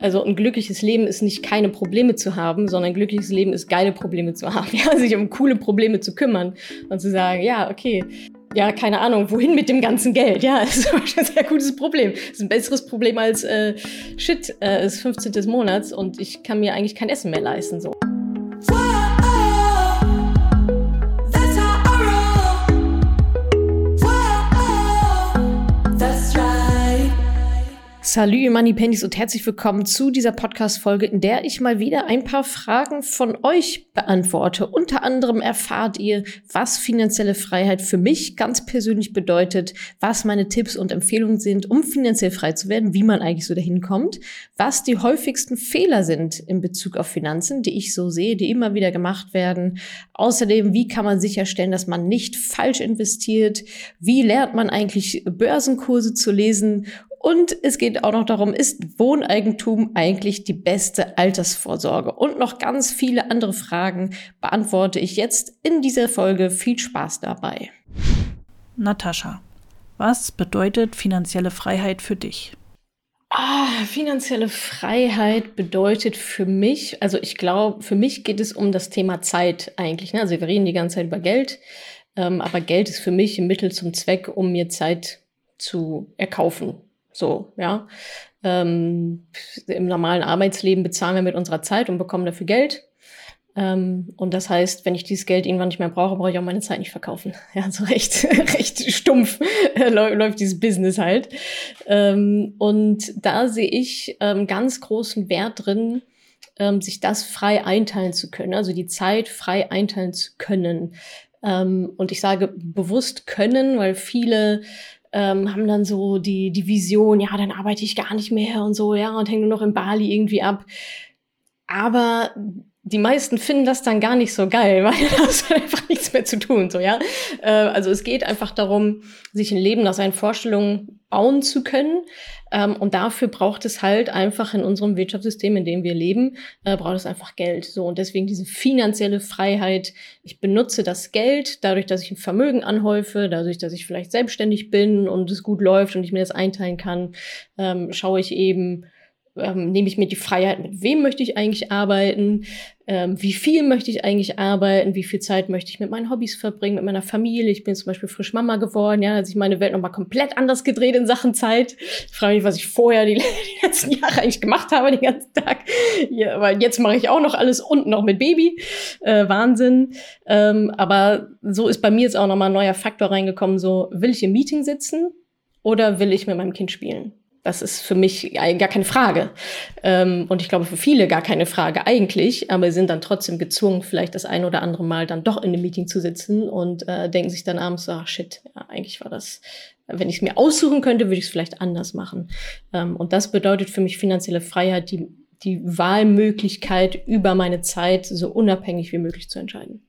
Also ein glückliches Leben ist nicht keine Probleme zu haben, sondern ein glückliches Leben ist geile Probleme zu haben. Ja, sich um coole Probleme zu kümmern und zu sagen, ja, okay, ja, keine Ahnung, wohin mit dem ganzen Geld? Ja, das ist ein sehr gutes Problem. Das ist ein besseres Problem als äh, Shit, äh, ist 15. des Monats und ich kann mir eigentlich kein Essen mehr leisten. So. Salü, Money Pennies und herzlich willkommen zu dieser Podcast-Folge, in der ich mal wieder ein paar Fragen von euch beantworte. Unter anderem erfahrt ihr, was finanzielle Freiheit für mich ganz persönlich bedeutet, was meine Tipps und Empfehlungen sind, um finanziell frei zu werden, wie man eigentlich so dahin kommt, was die häufigsten Fehler sind in Bezug auf Finanzen, die ich so sehe, die immer wieder gemacht werden. Außerdem, wie kann man sicherstellen, dass man nicht falsch investiert? Wie lernt man eigentlich Börsenkurse zu lesen? Und es geht auch noch darum, ist Wohneigentum eigentlich die beste Altersvorsorge? Und noch ganz viele andere Fragen beantworte ich jetzt in dieser Folge. Viel Spaß dabei. Natascha, was bedeutet finanzielle Freiheit für dich? Ah, finanzielle Freiheit bedeutet für mich, also ich glaube, für mich geht es um das Thema Zeit eigentlich. Ne? Also wir reden die ganze Zeit über Geld, ähm, aber Geld ist für mich ein Mittel zum Zweck, um mir Zeit zu erkaufen. So, ja. Ähm, Im normalen Arbeitsleben bezahlen wir mit unserer Zeit und bekommen dafür Geld. Ähm, und das heißt, wenn ich dieses Geld irgendwann nicht mehr brauche, brauche ich auch meine Zeit nicht verkaufen. Ja, so recht, recht stumpf läuft dieses Business halt. Ähm, und da sehe ich ähm, ganz großen Wert drin, ähm, sich das frei einteilen zu können, also die Zeit frei einteilen zu können. Ähm, und ich sage bewusst können, weil viele ähm, haben dann so die, die Vision, ja, dann arbeite ich gar nicht mehr und so, ja, und hänge nur noch in Bali irgendwie ab. Aber die meisten finden das dann gar nicht so geil, weil da hast einfach nichts mehr zu tun, so, ja. Äh, also es geht einfach darum, sich ein Leben nach seinen Vorstellungen bauen zu können. Ähm, und dafür braucht es halt einfach in unserem Wirtschaftssystem, in dem wir leben, äh, braucht es einfach Geld. So. Und deswegen diese finanzielle Freiheit. Ich benutze das Geld dadurch, dass ich ein Vermögen anhäufe, dadurch, dass ich vielleicht selbstständig bin und es gut läuft und ich mir das einteilen kann, ähm, schaue ich eben, ähm, nehme ich mir die Freiheit, mit wem möchte ich eigentlich arbeiten, ähm, wie viel möchte ich eigentlich arbeiten, wie viel Zeit möchte ich mit meinen Hobbys verbringen, mit meiner Familie. Ich bin zum Beispiel frisch Mama geworden, ja, da hat sich meine Welt nochmal komplett anders gedreht in Sachen Zeit. Ich frage mich, was ich vorher die, die letzten Jahre eigentlich gemacht habe, den ganzen Tag. Ja, weil jetzt mache ich auch noch alles und noch mit Baby. Äh, Wahnsinn. Ähm, aber so ist bei mir jetzt auch nochmal ein neuer Faktor reingekommen, so, will ich im Meeting sitzen oder will ich mit meinem Kind spielen? Das ist für mich gar keine Frage. Ähm, und ich glaube für viele gar keine Frage eigentlich, aber sie sind dann trotzdem gezwungen, vielleicht das ein oder andere Mal dann doch in einem Meeting zu sitzen und äh, denken sich dann abends, ach shit, ja, eigentlich war das, wenn ich es mir aussuchen könnte, würde ich es vielleicht anders machen. Ähm, und das bedeutet für mich finanzielle Freiheit, die, die Wahlmöglichkeit über meine Zeit so unabhängig wie möglich zu entscheiden.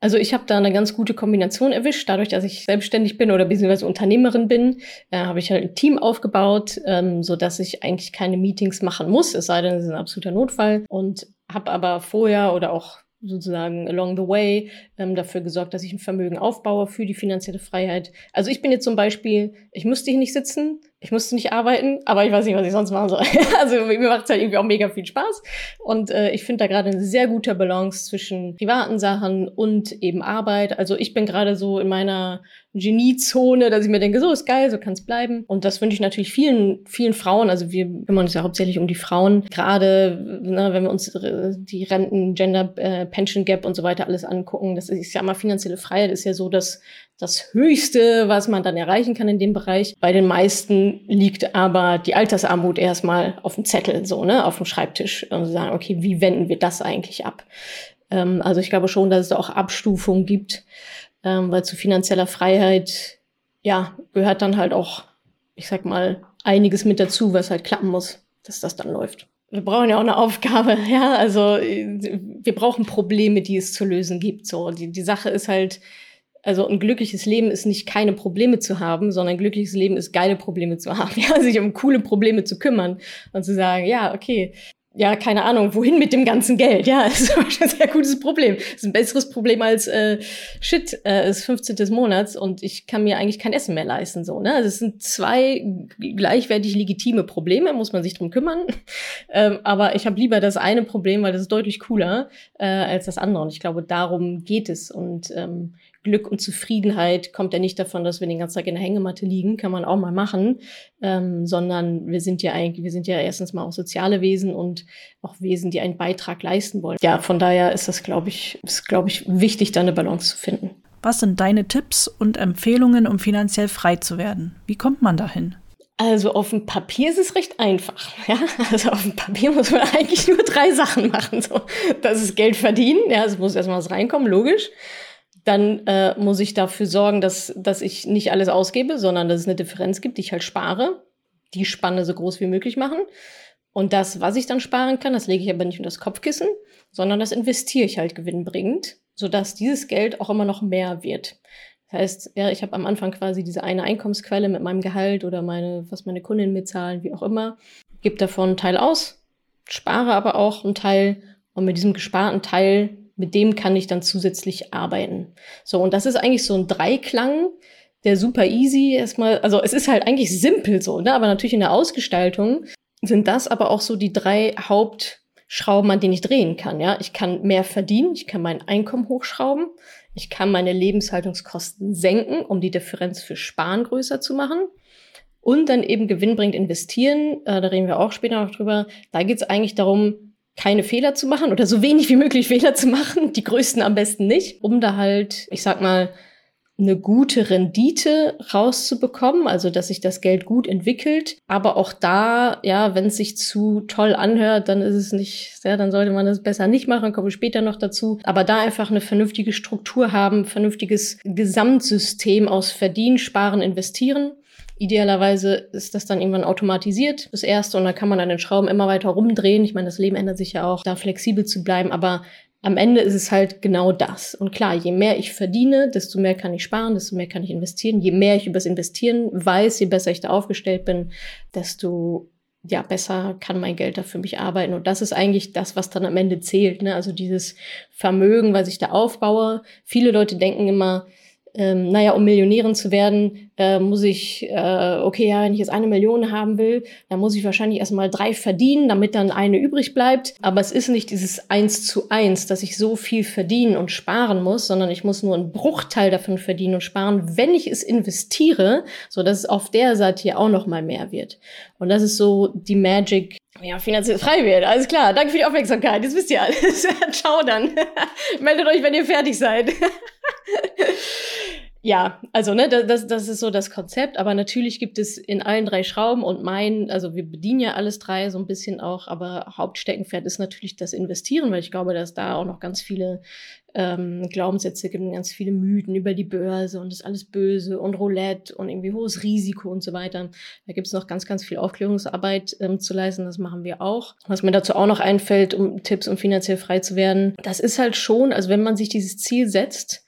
Also ich habe da eine ganz gute Kombination erwischt. Dadurch, dass ich selbstständig bin oder beziehungsweise Unternehmerin bin, äh, habe ich halt ein Team aufgebaut, ähm, so dass ich eigentlich keine Meetings machen muss, es sei denn, es ist ein absoluter Notfall. Und habe aber vorher oder auch sozusagen along the way ähm, dafür gesorgt, dass ich ein Vermögen aufbaue für die finanzielle Freiheit. Also ich bin jetzt zum Beispiel, ich musste hier nicht sitzen, ich musste nicht arbeiten, aber ich weiß nicht, was ich sonst machen soll. also mir macht es halt irgendwie auch mega viel Spaß. Und äh, ich finde da gerade eine sehr gute Balance zwischen privaten Sachen und eben Arbeit. Also ich bin gerade so in meiner Geniezone, dass ich mir denke, so ist geil, so kann es bleiben. Und das wünsche ich natürlich vielen, vielen Frauen. Also wir kümmern uns ja hauptsächlich um die Frauen. Gerade, ne, wenn wir uns die Renten, Gender, äh, Pension Gap und so weiter alles angucken, das ist ja immer finanzielle Freiheit, ist ja so, dass das Höchste, was man dann erreichen kann in dem Bereich. Bei den meisten liegt aber die Altersarmut erstmal auf dem Zettel, so, ne, auf dem Schreibtisch. Und sagen, okay, wie wenden wir das eigentlich ab? Ähm, also ich glaube schon, dass es auch Abstufungen gibt, ähm, weil zu finanzieller Freiheit, ja, gehört dann halt auch, ich sag mal, einiges mit dazu, was halt klappen muss, dass das dann läuft wir brauchen ja auch eine Aufgabe, ja, also wir brauchen Probleme, die es zu lösen gibt. So, die, die Sache ist halt, also ein glückliches Leben ist nicht keine Probleme zu haben, sondern ein glückliches Leben ist geile Probleme zu haben. Ja, sich um coole Probleme zu kümmern und zu sagen, ja, okay, ja, keine Ahnung, wohin mit dem ganzen Geld? Ja, das ist ein sehr gutes Problem. Das ist ein besseres Problem als äh, Shit, äh, ist 15. des Monats und ich kann mir eigentlich kein Essen mehr leisten. So, ne? Also es sind zwei gleichwertig legitime Probleme, muss man sich drum kümmern. Ähm, aber ich habe lieber das eine Problem, weil das ist deutlich cooler äh, als das andere. Und ich glaube, darum geht es. Und ähm, Glück und Zufriedenheit kommt ja nicht davon, dass wir den ganzen Tag in der Hängematte liegen, kann man auch mal machen, ähm, sondern wir sind ja eigentlich, wir sind ja erstens mal auch soziale Wesen und auch Wesen, die einen Beitrag leisten wollen. Ja, von daher ist das, glaube ich, ist, glaube ich, wichtig, da eine Balance zu finden. Was sind deine Tipps und Empfehlungen, um finanziell frei zu werden? Wie kommt man dahin? Also auf dem Papier ist es recht einfach. Ja? Also auf dem Papier muss man eigentlich nur drei Sachen machen. So. Das ist Geld verdienen, ja, es muss erstmal was reinkommen, logisch. Dann äh, muss ich dafür sorgen, dass, dass ich nicht alles ausgebe, sondern dass es eine Differenz gibt, die ich halt spare. Die Spanne so groß wie möglich machen. Und das, was ich dann sparen kann, das lege ich aber nicht unter das Kopfkissen, sondern das investiere ich halt gewinnbringend, sodass dieses Geld auch immer noch mehr wird. Das heißt, ja, ich habe am Anfang quasi diese eine Einkommensquelle mit meinem Gehalt oder meine, was meine Kundinnen mitzahlen, wie auch immer, gebe davon einen Teil aus, spare aber auch einen Teil und mit diesem gesparten Teil mit dem kann ich dann zusätzlich arbeiten. So, und das ist eigentlich so ein Dreiklang, der super easy erstmal, also es ist halt eigentlich simpel so, ne? aber natürlich in der Ausgestaltung sind das aber auch so die drei Hauptschrauben, an denen ich drehen kann. Ja, ich kann mehr verdienen, ich kann mein Einkommen hochschrauben, ich kann meine Lebenshaltungskosten senken, um die Differenz für Sparen größer zu machen. Und dann eben gewinnbringend investieren, äh, da reden wir auch später noch drüber. Da geht es eigentlich darum, keine Fehler zu machen oder so wenig wie möglich Fehler zu machen, die größten am besten nicht, um da halt, ich sag mal, eine gute Rendite rauszubekommen, also dass sich das Geld gut entwickelt. Aber auch da, ja, wenn es sich zu toll anhört, dann ist es nicht, ja, dann sollte man das besser nicht machen, kommen wir später noch dazu. Aber da einfach eine vernünftige Struktur haben, vernünftiges Gesamtsystem aus Verdienen, Sparen, Investieren Idealerweise ist das dann irgendwann automatisiert, das erste, und dann kann man an den Schrauben immer weiter rumdrehen. Ich meine, das Leben ändert sich ja auch, da flexibel zu bleiben, aber am Ende ist es halt genau das. Und klar, je mehr ich verdiene, desto mehr kann ich sparen, desto mehr kann ich investieren. Je mehr ich übers Investieren weiß, je besser ich da aufgestellt bin, desto ja, besser kann mein Geld da für mich arbeiten. Und das ist eigentlich das, was dann am Ende zählt. Ne? Also dieses Vermögen, was ich da aufbaue. Viele Leute denken immer, ähm, naja, um Millionärin zu werden, äh, muss ich, äh, okay, ja, wenn ich jetzt eine Million haben will, dann muss ich wahrscheinlich erstmal drei verdienen, damit dann eine übrig bleibt. Aber es ist nicht dieses eins zu eins, dass ich so viel verdienen und sparen muss, sondern ich muss nur einen Bruchteil davon verdienen und sparen, wenn ich es investiere, so dass es auf der Seite hier auch noch mal mehr wird. Und das ist so die Magic ja, finanziell frei wird. Alles klar. Danke für die Aufmerksamkeit. Jetzt wisst ihr alles. Ciao dann. Meldet euch, wenn ihr fertig seid. ja, also ne, das, das ist so das Konzept, aber natürlich gibt es in allen drei Schrauben und mein, also wir bedienen ja alles drei so ein bisschen auch, aber Hauptsteckenpferd ist natürlich das Investieren, weil ich glaube, dass da auch noch ganz viele ähm, Glaubenssätze gibt, ganz viele Mythen über die Börse und das ist alles böse und Roulette und irgendwie hohes Risiko und so weiter. Da gibt es noch ganz, ganz viel Aufklärungsarbeit ähm, zu leisten, das machen wir auch. Was mir dazu auch noch einfällt, um Tipps, um finanziell frei zu werden, das ist halt schon, also wenn man sich dieses Ziel setzt,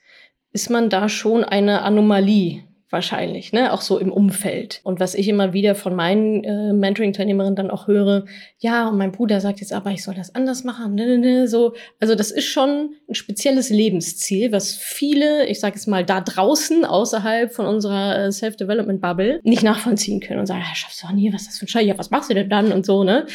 ist man da schon eine Anomalie wahrscheinlich, ne? Auch so im Umfeld. Und was ich immer wieder von meinen äh, Mentoring-Teilnehmerinnen dann auch höre, ja, und mein Bruder sagt jetzt aber, ich soll das anders machen, ne, ne, ne, so. Also das ist schon ein spezielles Lebensziel, was viele, ich sage jetzt mal, da draußen, außerhalb von unserer äh, Self-Development-Bubble, nicht nachvollziehen können und sagen, ja, schaffst du doch nie, was ist das für ein Scheiß, ja, was machst du denn dann und so, ne?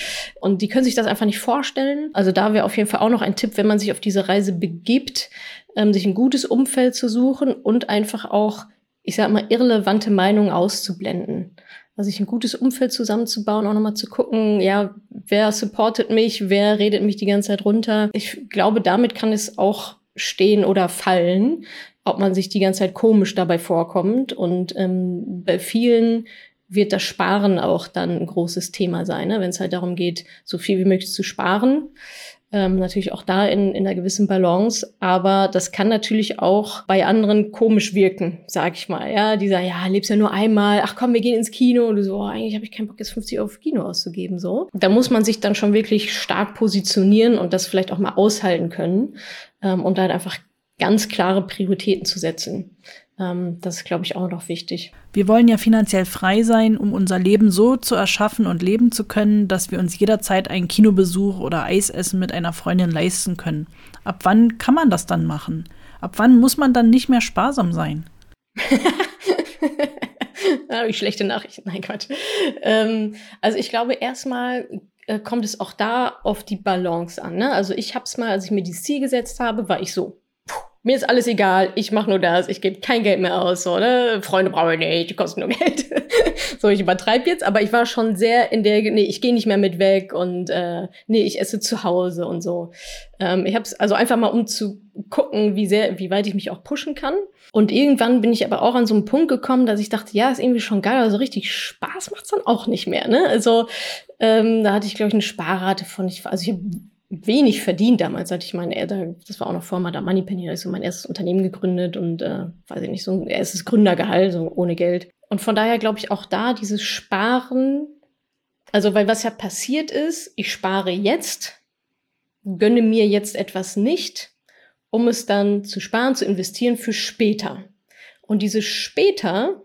Und die können sich das einfach nicht vorstellen. Also da wäre auf jeden Fall auch noch ein Tipp, wenn man sich auf diese Reise begibt, ähm, sich ein gutes Umfeld zu suchen und einfach auch, ich sag mal, irrelevante Meinungen auszublenden. Also sich ein gutes Umfeld zusammenzubauen, auch nochmal zu gucken, ja, wer supportet mich, wer redet mich die ganze Zeit runter. Ich glaube, damit kann es auch stehen oder fallen, ob man sich die ganze Zeit komisch dabei vorkommt. Und ähm, bei vielen wird das Sparen auch dann ein großes Thema sein, ne? wenn es halt darum geht, so viel wie möglich zu sparen. Ähm, natürlich auch da in, in einer gewissen Balance, aber das kann natürlich auch bei anderen komisch wirken, sag ich mal. Ja, dieser, ja, lebst ja nur einmal, ach komm, wir gehen ins Kino und du so, oh, eigentlich habe ich keinen Bock, jetzt 50 Euro für Kino auszugeben. So. Da muss man sich dann schon wirklich stark positionieren und das vielleicht auch mal aushalten können ähm, und dann einfach ganz klare Prioritäten zu setzen. Ähm, das ist, glaube ich, auch noch wichtig. Wir wollen ja finanziell frei sein, um unser Leben so zu erschaffen und leben zu können, dass wir uns jederzeit einen Kinobesuch oder Eisessen mit einer Freundin leisten können. Ab wann kann man das dann machen? Ab wann muss man dann nicht mehr sparsam sein? da habe ich schlechte Nachrichten. Nein, Quatsch. Ähm, also ich glaube erstmal, äh, kommt es auch da auf die Balance an. Ne? Also ich habe es mal, als ich mir dieses Ziel gesetzt habe, war ich so, mir ist alles egal, ich mache nur das, ich gebe kein Geld mehr aus, so, ne? Freunde brauche ich nicht, die kosten nur Geld. so, ich übertreibe jetzt, aber ich war schon sehr in der, nee, ich gehe nicht mehr mit weg und äh, nee, ich esse zu Hause und so. Ähm, ich habe es also einfach mal, um zu gucken, wie sehr, wie weit ich mich auch pushen kann. Und irgendwann bin ich aber auch an so einen Punkt gekommen, dass ich dachte, ja, ist irgendwie schon geil, aber so richtig Spaß macht's dann auch nicht mehr. Ne? Also ähm, da hatte ich, glaube ich, eine Sparrate von, ich, also ich wenig verdient damals, als ich meine, das war auch noch vor Madame Moneypenny, da ich so mein erstes Unternehmen gegründet und äh, weiß ich nicht, so ein erstes Gründergehalt, so ohne Geld. Und von daher glaube ich auch da dieses Sparen, also weil was ja passiert ist, ich spare jetzt, gönne mir jetzt etwas nicht, um es dann zu sparen, zu investieren für später. Und dieses später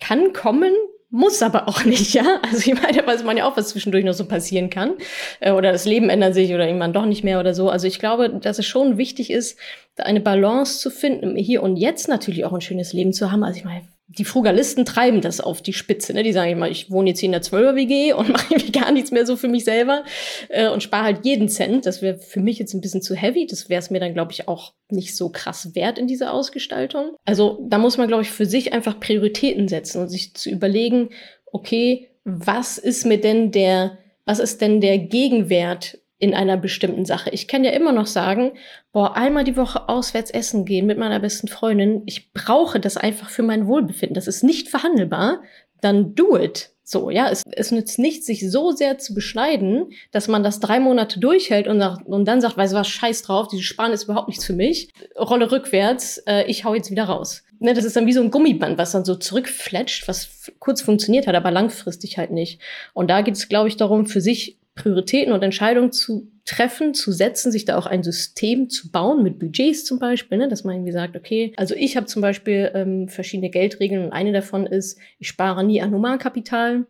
kann kommen, muss aber auch nicht, ja. Also ich meine, da weiß man ja auch, was zwischendurch noch so passieren kann. Äh, oder das Leben ändert sich oder irgendwann doch nicht mehr oder so. Also ich glaube, dass es schon wichtig ist, da eine Balance zu finden, hier und jetzt natürlich auch ein schönes Leben zu haben. Also ich meine, die Frugalisten treiben das auf die Spitze. Ne? Die sagen immer, ich wohne jetzt hier in der 12er WG und mache irgendwie gar nichts mehr so für mich selber äh, und spare halt jeden Cent. Das wäre für mich jetzt ein bisschen zu heavy. Das wäre es mir dann, glaube ich, auch nicht so krass wert in dieser Ausgestaltung. Also da muss man, glaube ich, für sich einfach Prioritäten setzen und sich zu überlegen, okay, was ist mir denn der, was ist denn der Gegenwert in einer bestimmten Sache. Ich kann ja immer noch sagen, boah, einmal die Woche auswärts essen gehen mit meiner besten Freundin. Ich brauche das einfach für mein Wohlbefinden. Das ist nicht verhandelbar. Dann do it. So, ja, es, es nützt nichts, sich so sehr zu beschneiden, dass man das drei Monate durchhält und, sagt, und dann sagt, weißt du was, scheiß drauf, diese Sparen ist überhaupt nichts für mich. Rolle rückwärts, äh, ich hau jetzt wieder raus. Ne, das ist dann wie so ein Gummiband, was dann so zurückfletscht, was kurz funktioniert hat, aber langfristig halt nicht. Und da geht es, glaube ich, darum, für sich Prioritäten und Entscheidungen zu treffen, zu setzen, sich da auch ein System zu bauen, mit Budgets zum Beispiel, ne, dass man irgendwie sagt, okay, also ich habe zum Beispiel ähm, verschiedene Geldregeln und eine davon ist, ich spare nie an Humankapital,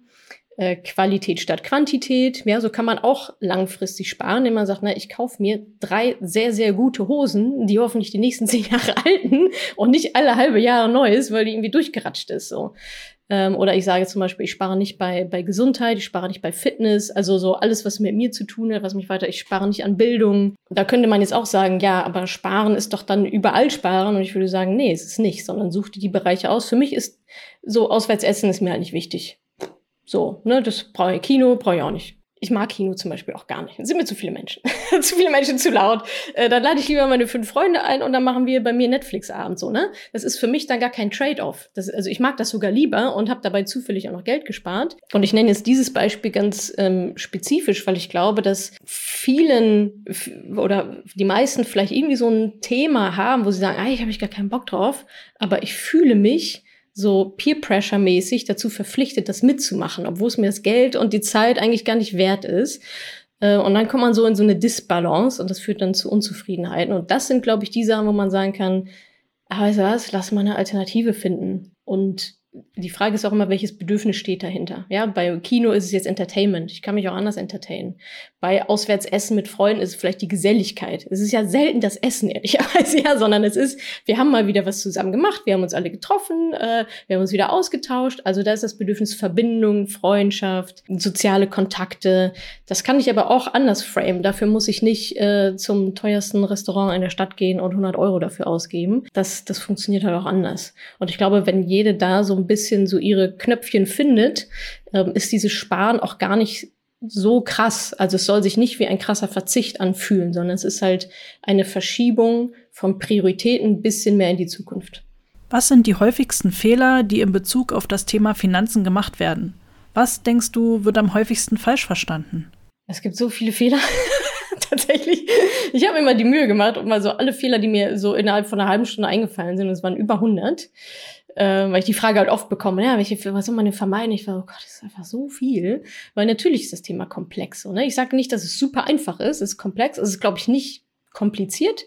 äh, Qualität statt Quantität. Ja, so kann man auch langfristig sparen, indem man sagt, na, ich kaufe mir drei sehr, sehr gute Hosen, die hoffentlich die nächsten zehn Jahre halten und nicht alle halbe Jahre Neues, weil die irgendwie durchgeratscht ist. So. Ähm, oder ich sage zum Beispiel, ich spare nicht bei, bei Gesundheit, ich spare nicht bei Fitness, also so alles, was mit mir zu tun hat, was mich weiter, ich spare nicht an Bildung. Da könnte man jetzt auch sagen, ja, aber sparen ist doch dann überall sparen. Und ich würde sagen, nee, es ist nicht, sondern such dir die Bereiche aus. Für mich ist so Auswärtsessen ist mir halt nicht wichtig. So, ne, das brauche ich Kino, brauche ich auch nicht ich mag Kino zum Beispiel auch gar nicht. Es sind mir zu viele Menschen. zu viele Menschen zu laut. Äh, dann lade ich lieber meine fünf Freunde ein und dann machen wir bei mir Netflix-Abend so, ne? Das ist für mich dann gar kein Trade-off. Also ich mag das sogar lieber und habe dabei zufällig auch noch Geld gespart. Und ich nenne jetzt dieses Beispiel ganz ähm, spezifisch, weil ich glaube, dass vielen oder die meisten vielleicht irgendwie so ein Thema haben, wo sie sagen, ah, ich habe ich gar keinen Bock drauf, aber ich fühle mich so Peer-Pressure-mäßig dazu verpflichtet, das mitzumachen, obwohl es mir das Geld und die Zeit eigentlich gar nicht wert ist. Äh, und dann kommt man so in so eine Disbalance und das führt dann zu Unzufriedenheiten. Und das sind, glaube ich, die Sachen, wo man sagen kann, ah, weißt du was, lass mal eine Alternative finden. Und die Frage ist auch immer, welches Bedürfnis steht dahinter. Ja, bei Kino ist es jetzt Entertainment. Ich kann mich auch anders entertainen. Bei Auswärtsessen mit Freunden ist es vielleicht die Geselligkeit. Es ist ja selten das Essen, ehrlicherweise, ja, sondern es ist, wir haben mal wieder was zusammen gemacht, wir haben uns alle getroffen, äh, wir haben uns wieder ausgetauscht. Also da ist das Bedürfnis Verbindung, Freundschaft, soziale Kontakte. Das kann ich aber auch anders frame. Dafür muss ich nicht äh, zum teuersten Restaurant in der Stadt gehen und 100 Euro dafür ausgeben. Das, das funktioniert halt auch anders. Und ich glaube, wenn jede da so ein bisschen so ihre Knöpfchen findet, ähm, ist dieses Sparen auch gar nicht so krass. Also es soll sich nicht wie ein krasser Verzicht anfühlen, sondern es ist halt eine Verschiebung von Prioritäten ein bisschen mehr in die Zukunft. Was sind die häufigsten Fehler, die in Bezug auf das Thema Finanzen gemacht werden? Was denkst du, wird am häufigsten falsch verstanden? Es gibt so viele Fehler. Tatsächlich. Ich habe immer die Mühe gemacht und mal so alle Fehler, die mir so innerhalb von einer halben Stunde eingefallen sind, und es waren über 100, äh, weil ich die Frage halt oft bekomme, ja, welche, was soll man denn vermeiden? Ich war, oh Gott, das ist einfach so viel. Weil natürlich ist das Thema komplex. So, ne? Ich sage nicht, dass es super einfach ist. Es ist komplex. Es ist, glaube ich, nicht kompliziert.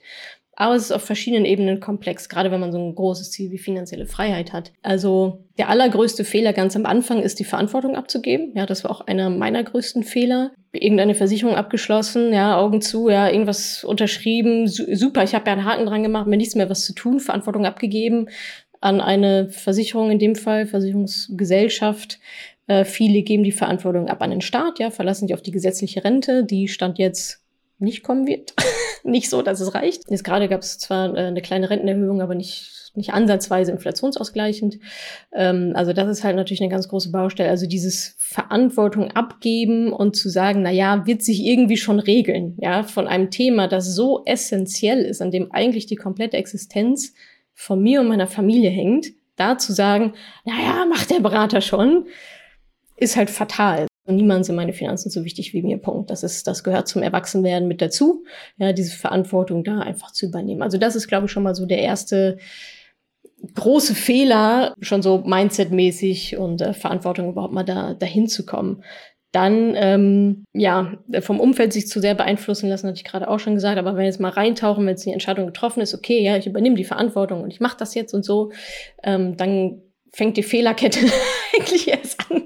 Aber es ist auf verschiedenen Ebenen komplex, gerade wenn man so ein großes Ziel wie finanzielle Freiheit hat. Also der allergrößte Fehler ganz am Anfang ist die Verantwortung abzugeben. Ja, das war auch einer meiner größten Fehler. Irgendeine Versicherung abgeschlossen, ja, Augen zu, ja, irgendwas unterschrieben, super, ich habe ja einen Haken dran gemacht, mir nichts mehr was zu tun, Verantwortung abgegeben, an eine Versicherung, in dem Fall Versicherungsgesellschaft, Äh, viele geben die Verantwortung ab an den Staat, ja, verlassen sich auf die gesetzliche Rente, die stand jetzt nicht kommen wird. nicht so, dass es reicht. Jetzt gerade gab es zwar äh, eine kleine Rentenerhöhung, aber nicht, nicht ansatzweise inflationsausgleichend. Ähm, also das ist halt natürlich eine ganz große Baustelle. Also dieses Verantwortung abgeben und zu sagen, na ja, wird sich irgendwie schon regeln, ja, von einem Thema, das so essentiell ist, an dem eigentlich die komplette Existenz von mir und meiner Familie hängt, da zu sagen, na ja, macht der Berater schon, ist halt fatal. Und niemand sind meine Finanzen so wichtig wie mir. Punkt. Das ist, das gehört zum Erwachsenwerden mit dazu. Ja, diese Verantwortung da einfach zu übernehmen. Also das ist, glaube ich, schon mal so der erste große Fehler, schon so Mindset-mäßig und äh, Verantwortung überhaupt mal da dahin zu kommen. Dann, ähm, ja, vom Umfeld sich zu sehr beeinflussen lassen, hatte ich gerade auch schon gesagt. Aber wenn jetzt mal reintauchen, wenn jetzt die Entscheidung getroffen ist, okay, ja, ich übernehme die Verantwortung und ich mache das jetzt und so, ähm, dann fängt die Fehlerkette eigentlich erst an.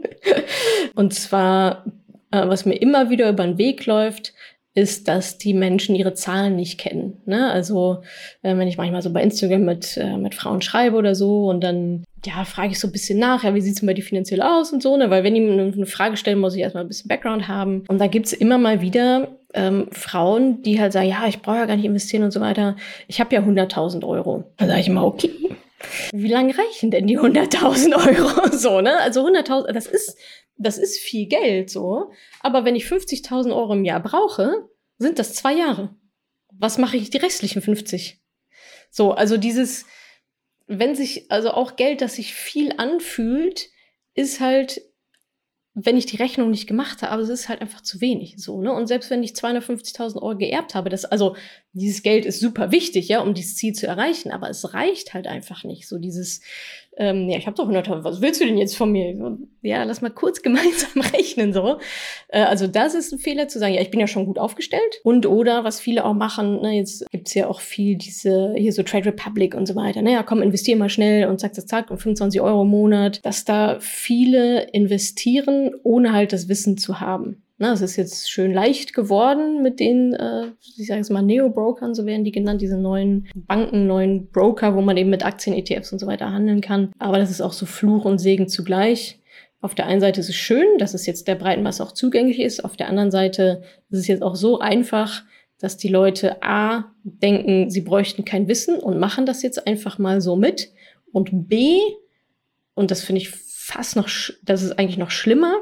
Und zwar, äh, was mir immer wieder über den Weg läuft, ist, dass die Menschen ihre Zahlen nicht kennen. Ne? Also äh, wenn ich manchmal so bei Instagram mit, äh, mit Frauen schreibe oder so und dann ja, frage ich so ein bisschen nach, ja, wie sieht's denn bei dir finanziell aus und so, ne? Weil wenn die eine Frage stellen, muss ich erstmal ein bisschen Background haben. Und da gibt's immer mal wieder ähm, Frauen, die halt sagen, ja, ich brauche ja gar nicht investieren und so weiter. Ich habe ja 100.000 Euro. Dann sage ich immer, okay, wie lange reichen denn die 100.000 Euro? So, ne? Also 100.000, das ist das ist viel Geld so. Aber wenn ich 50.000 Euro im Jahr brauche, sind das zwei Jahre. Was mache ich die restlichen 50? So, also dieses, wenn sich, also auch Geld, das sich viel anfühlt, ist halt, wenn ich die Rechnung nicht gemacht habe, es ist halt einfach zu wenig, so, ne? Und selbst wenn ich 250.000 Euro geerbt habe, das, also, dieses Geld ist super wichtig, ja, um dieses Ziel zu erreichen, aber es reicht halt einfach nicht, so dieses, ähm, ja, ich habe doch 100.000, was willst du denn jetzt von mir? Ja, lass mal kurz gemeinsam rechnen so. Äh, also das ist ein Fehler zu sagen, ja, ich bin ja schon gut aufgestellt. Und oder, was viele auch machen, ne, jetzt gibt's ja auch viel diese, hier so Trade Republic und so weiter. Naja, komm, investier mal schnell und zack, zack, zack, und 25 Euro im Monat. Dass da viele investieren, ohne halt das Wissen zu haben. Na, es ist jetzt schön leicht geworden mit den, äh, ich sage jetzt mal, Neo-Brokern, so werden die genannt, diese neuen Banken, neuen Broker, wo man eben mit Aktien, ETFs und so weiter handeln kann. Aber das ist auch so Fluch und Segen zugleich. Auf der einen Seite ist es schön, dass es jetzt der breiten Masse auch zugänglich ist. Auf der anderen Seite ist es jetzt auch so einfach, dass die Leute A denken, sie bräuchten kein Wissen und machen das jetzt einfach mal so mit. Und B, und das finde ich fast noch, das ist eigentlich noch schlimmer,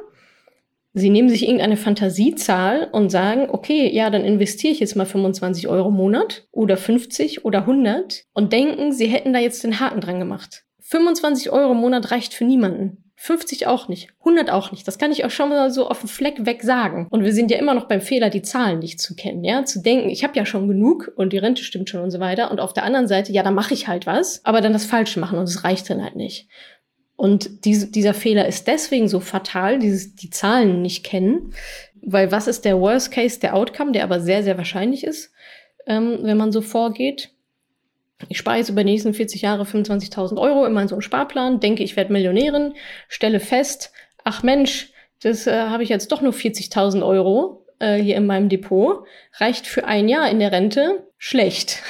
Sie nehmen sich irgendeine Fantasiezahl und sagen, okay, ja, dann investiere ich jetzt mal 25 Euro im Monat oder 50 oder 100 und denken, sie hätten da jetzt den Haken dran gemacht. 25 Euro im Monat reicht für niemanden. 50 auch nicht, 100 auch nicht. Das kann ich auch schon mal so auf den Fleck weg sagen. Und wir sind ja immer noch beim Fehler, die Zahlen nicht zu kennen, ja, zu denken, ich habe ja schon genug und die Rente stimmt schon und so weiter. Und auf der anderen Seite, ja, da mache ich halt was, aber dann das Falsche machen und es reicht dann halt nicht. Und diese, dieser Fehler ist deswegen so fatal, dieses, die Zahlen nicht kennen, weil was ist der Worst Case, der Outcome, der aber sehr, sehr wahrscheinlich ist, ähm, wenn man so vorgeht. Ich spare jetzt über die nächsten 40 Jahre 25.000 Euro in so einem Sparplan, denke, ich werde Millionärin, stelle fest, ach Mensch, das äh, habe ich jetzt doch nur 40.000 Euro äh, hier in meinem Depot, reicht für ein Jahr in der Rente, schlecht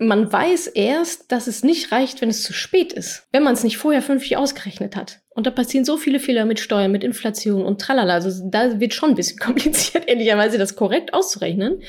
man weiß erst, dass es nicht reicht, wenn es zu spät ist, wenn man es nicht vorher fünftig ausgerechnet hat. Und da passieren so viele Fehler mit Steuern, mit Inflation und tralala. Also da wird schon ein bisschen kompliziert, ehrlicherweise das korrekt auszurechnen.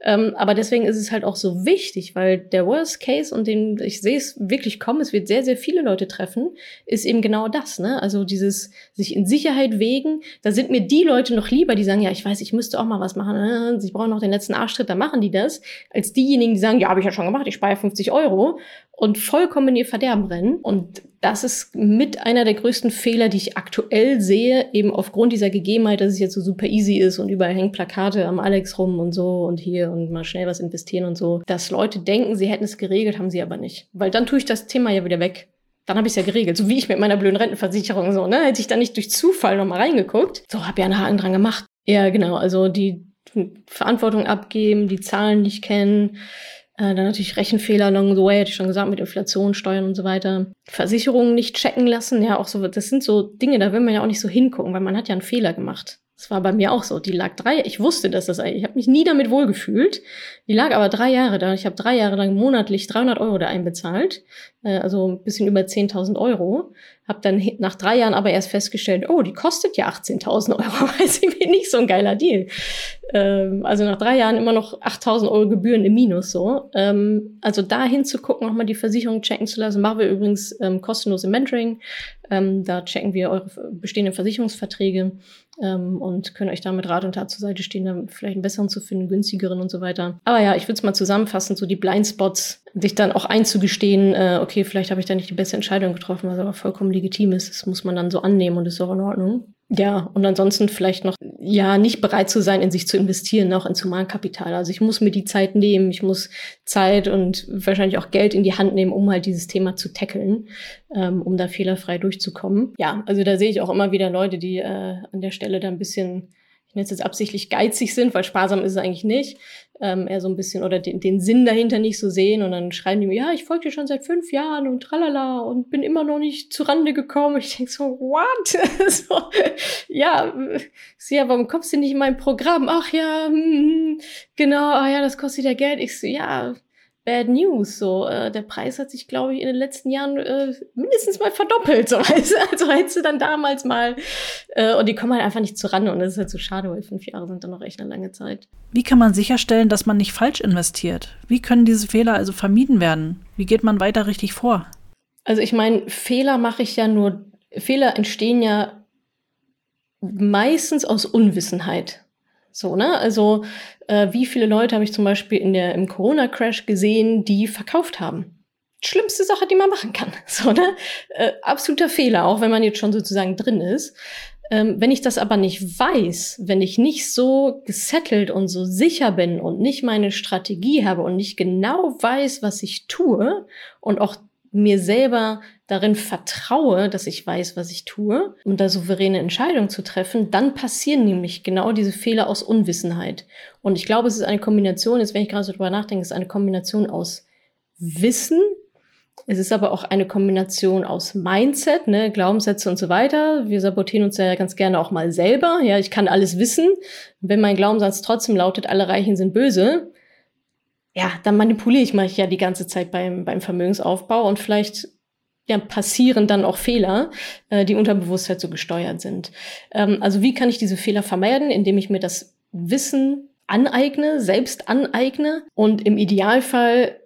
Ähm, aber deswegen ist es halt auch so wichtig, weil der Worst Case, und den ich sehe es wirklich kommen, es wird sehr, sehr viele Leute treffen, ist eben genau das. Ne? Also dieses sich in Sicherheit wägen. Da sind mir die Leute noch lieber, die sagen, ja, ich weiß, ich müsste auch mal was machen. Ne? Sie brauchen noch den letzten Arschtritt, da machen die das, als diejenigen, die sagen, ja, habe ich ja schon gemacht, ich spare 50 Euro und vollkommen in ihr Verderben rennen. Und das ist mit einer der größten Fehler, die ich aktuell sehe, eben aufgrund dieser Gegebenheit, dass es jetzt so super easy ist und überall hängen Plakate am Alex rum und so und hier und mal schnell was investieren und so, dass Leute denken, sie hätten es geregelt, haben sie aber nicht. Weil dann tue ich das Thema ja wieder weg. Dann habe ich es ja geregelt, so wie ich mit meiner blöden Rentenversicherung so, ne? Hätte ich da nicht durch Zufall nochmal reingeguckt. So, habe ja einen Haken dran gemacht. Ja, genau, also die Verantwortung abgeben, die Zahlen nicht kennen, äh, dann natürlich Rechenfehler along the way, hatte ich schon gesagt, mit Inflation, Steuern und so weiter. Versicherungen nicht checken lassen, ja, auch so, das sind so Dinge, da will man ja auch nicht so hingucken, weil man hat ja einen Fehler gemacht. Das war bei mir auch so. Die lag drei, ich wusste, dass das, ich habe mich nie damit wohlgefühlt. Die lag aber drei Jahre da. Ich habe drei Jahre lang monatlich 300 Euro da einbezahlt, äh, also ein bisschen über 10.000 Euro. Habe dann nach drei Jahren aber erst festgestellt, oh, die kostet ja 18.000 Euro. ist irgendwie nicht so ein geiler Deal. Ähm, also nach drei Jahren immer noch 8.000 Euro Gebühren im Minus so. Ähm, also da hinzugucken, nochmal die Versicherung checken zu lassen, machen wir übrigens ähm, kostenlose Mentoring. Ähm, da checken wir eure bestehenden Versicherungsverträge ähm, und können euch da mit Rat und Tat zur Seite stehen, dann vielleicht einen besseren zu finden, günstigeren und so weiter. Aber ja, ich würde es mal zusammenfassen, so die Blindspots, sich dann auch einzugestehen, äh, okay, vielleicht habe ich da nicht die beste Entscheidung getroffen, was aber vollkommen legitim ist. Das muss man dann so annehmen und ist auch in Ordnung. Ja, und ansonsten vielleicht noch, ja, nicht bereit zu sein, in sich zu investieren, auch ins Humankapital. Also ich muss mir die Zeit nehmen, ich muss Zeit und wahrscheinlich auch Geld in die Hand nehmen, um halt dieses Thema zu tackeln, ähm, um da fehlerfrei durchzukommen. Ja, also da sehe ich auch immer wieder Leute, die äh, an der Stelle da ein bisschen ich nenne es jetzt absichtlich geizig sind, weil sparsam ist es eigentlich nicht, ähm, eher so ein bisschen oder den, den Sinn dahinter nicht so sehen und dann schreiben die mir, ja, ich folge dir schon seit fünf Jahren und tralala und bin immer noch nicht zu Rande gekommen. Ich denke so, what? so, ja, sie, ja, warum kommst du nicht in mein Programm? Ach ja, hm, hm, genau, ah ja, das kostet ja Geld. Ich so, ja, Bad News. So, äh, der Preis hat sich, glaube ich, in den letzten Jahren äh, mindestens mal verdoppelt. So, weißt du? Also hättest du dann damals mal äh, und die kommen halt einfach nicht zuran und das ist halt so schade, weil fünf Jahre sind dann noch echt eine lange Zeit. Wie kann man sicherstellen, dass man nicht falsch investiert? Wie können diese Fehler also vermieden werden? Wie geht man weiter richtig vor? Also ich meine, Fehler mache ich ja nur, Fehler entstehen ja meistens aus Unwissenheit. So, ne? Also, äh, wie viele Leute habe ich zum Beispiel in der, im Corona-Crash gesehen, die verkauft haben? Schlimmste Sache, die man machen kann. So, ne? Äh, absoluter Fehler, auch wenn man jetzt schon sozusagen drin ist. Ähm, wenn ich das aber nicht weiß, wenn ich nicht so gesettelt und so sicher bin und nicht meine Strategie habe und nicht genau weiß, was ich tue und auch mir selber darin vertraue, dass ich weiß, was ich tue, um da souveräne Entscheidungen zu treffen, dann passieren nämlich genau diese Fehler aus Unwissenheit. Und ich glaube, es ist eine Kombination, jetzt wenn ich gerade so drüber nachdenke, es ist eine Kombination aus Wissen, es ist aber auch eine Kombination aus Mindset, ne, Glaubenssätze und so weiter. Wir sabotieren uns ja ganz gerne auch mal selber. Ja, ich kann alles wissen. Wenn mein Glaubenssatz trotzdem lautet, alle Reichen sind böse, ja, dann manipuliere ich mich ja die ganze Zeit beim, beim Vermögensaufbau und vielleicht ja, passieren dann auch Fehler, äh, die unter Bewusstsein so gesteuert sind. Ähm, also wie kann ich diese Fehler vermeiden, indem ich mir das Wissen aneigne, selbst aneigne und im Idealfall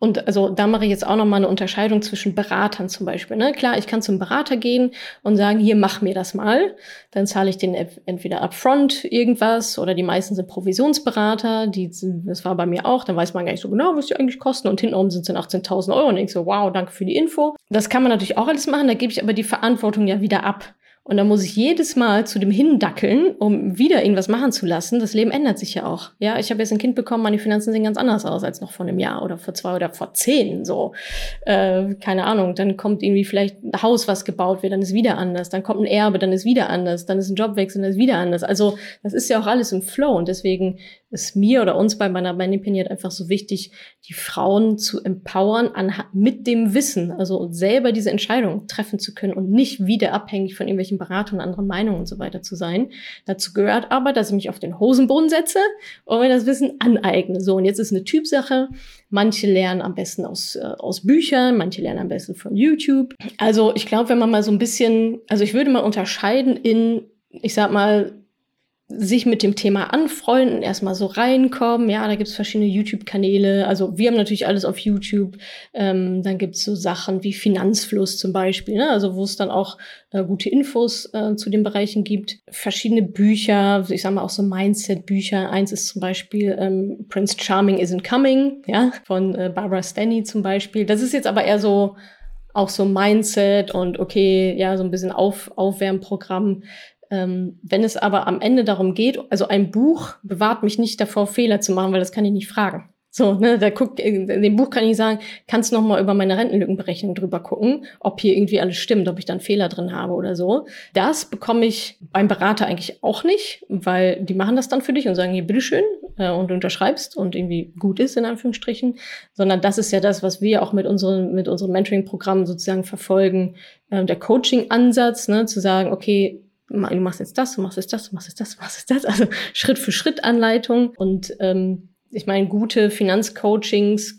und also da mache ich jetzt auch noch mal eine Unterscheidung zwischen Beratern zum Beispiel. Ne? Klar, ich kann zum Berater gehen und sagen, hier mach mir das mal. Dann zahle ich den entweder upfront irgendwas oder die meisten sind Provisionsberater. Die, das war bei mir auch. Dann weiß man gar nicht so genau, was die eigentlich kosten. Und hintenrum sind es dann 18.000 Euro. Und ich so, wow, danke für die Info. Das kann man natürlich auch alles machen. Da gebe ich aber die Verantwortung ja wieder ab. Und dann muss ich jedes Mal zu dem hindackeln, um wieder irgendwas machen zu lassen. Das Leben ändert sich ja auch. Ja, ich habe jetzt ein Kind bekommen, meine Finanzen sehen ganz anders aus als noch vor einem Jahr oder vor zwei oder vor zehn. So, äh, keine Ahnung. Dann kommt irgendwie vielleicht ein Haus, was gebaut wird, dann ist wieder anders. Dann kommt ein Erbe, dann ist wieder anders. Dann ist ein Jobwechsel, dann ist wieder anders. Also das ist ja auch alles im Flow und deswegen ist mir oder uns bei meiner Opinion einfach so wichtig, die Frauen zu empowern, mit dem Wissen, also selber diese Entscheidung treffen zu können und nicht wieder abhängig von irgendwelchen Beratungen, anderen Meinungen und so weiter zu sein. Dazu gehört aber, dass ich mich auf den Hosenboden setze und mir das Wissen aneigne. So, und jetzt ist eine Typsache. Manche lernen am besten aus, äh, aus Büchern, manche lernen am besten von YouTube. Also ich glaube, wenn man mal so ein bisschen, also ich würde mal unterscheiden in, ich sag mal, sich mit dem Thema anfreunden, erstmal so reinkommen. Ja, da gibt's verschiedene YouTube-Kanäle. Also wir haben natürlich alles auf YouTube. Ähm, dann gibt's so Sachen wie Finanzfluss zum Beispiel, ne? also wo es dann auch äh, gute Infos äh, zu den Bereichen gibt. Verschiedene Bücher, ich sag mal auch so Mindset-Bücher. Eins ist zum Beispiel ähm, Prince Charming Isn't Coming, ja, von äh, Barbara Stanny zum Beispiel. Das ist jetzt aber eher so auch so Mindset und okay, ja, so ein bisschen Auf Aufwärmprogramm. Ähm, wenn es aber am Ende darum geht, also ein Buch bewahrt mich nicht davor, Fehler zu machen, weil das kann ich nicht fragen. So, ne, da guckt, in dem Buch kann ich sagen, kannst noch mal über meine Rentenlückenberechnung drüber gucken, ob hier irgendwie alles stimmt, ob ich da einen Fehler drin habe oder so. Das bekomme ich beim Berater eigentlich auch nicht, weil die machen das dann für dich und sagen, hier, bitteschön, äh, und du unterschreibst und irgendwie gut ist, in Anführungsstrichen, sondern das ist ja das, was wir auch mit unseren, mit unserem Mentoring-Programm sozusagen verfolgen, äh, der Coaching-Ansatz, ne, zu sagen, okay, du machst jetzt das, du machst jetzt das, du machst jetzt das, du machst jetzt das. Also Schritt für Schritt Anleitung und ähm, ich meine, gute Finanzcoachings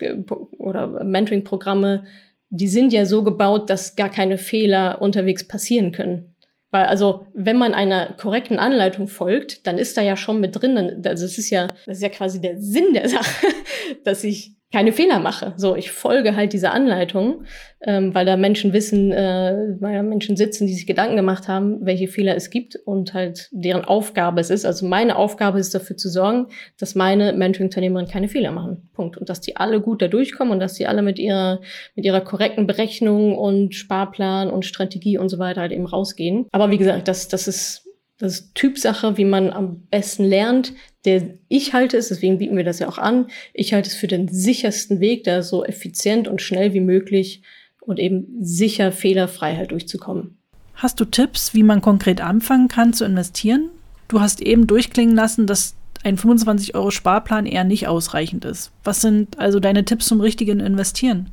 oder Mentoring-Programme, die sind ja so gebaut, dass gar keine Fehler unterwegs passieren können. Weil also, wenn man einer korrekten Anleitung folgt, dann ist da ja schon mit drin, dann, also es ist ja, das ist ja quasi der Sinn der Sache, dass ich keine Fehler mache. So, ich folge halt dieser Anleitung, ähm, weil da Menschen wissen, äh, weil da Menschen sitzen, die sich Gedanken gemacht haben, welche Fehler es gibt und halt deren Aufgabe es ist. Also meine Aufgabe ist dafür zu sorgen, dass meine Mentoring-Unternehmerinnen keine Fehler machen. Punkt. Und dass die alle gut da durchkommen und dass die alle mit ihrer, mit ihrer korrekten Berechnung und Sparplan und Strategie und so weiter halt eben rausgehen. Aber wie gesagt, das, das ist das ist Typsache, wie man am besten lernt. Der ich halte es, deswegen bieten wir das ja auch an, ich halte es für den sichersten Weg, da so effizient und schnell wie möglich und eben sicher fehlerfrei halt durchzukommen. Hast du Tipps, wie man konkret anfangen kann zu investieren? Du hast eben durchklingen lassen, dass ein 25 Euro Sparplan eher nicht ausreichend ist. Was sind also deine Tipps zum richtigen Investieren?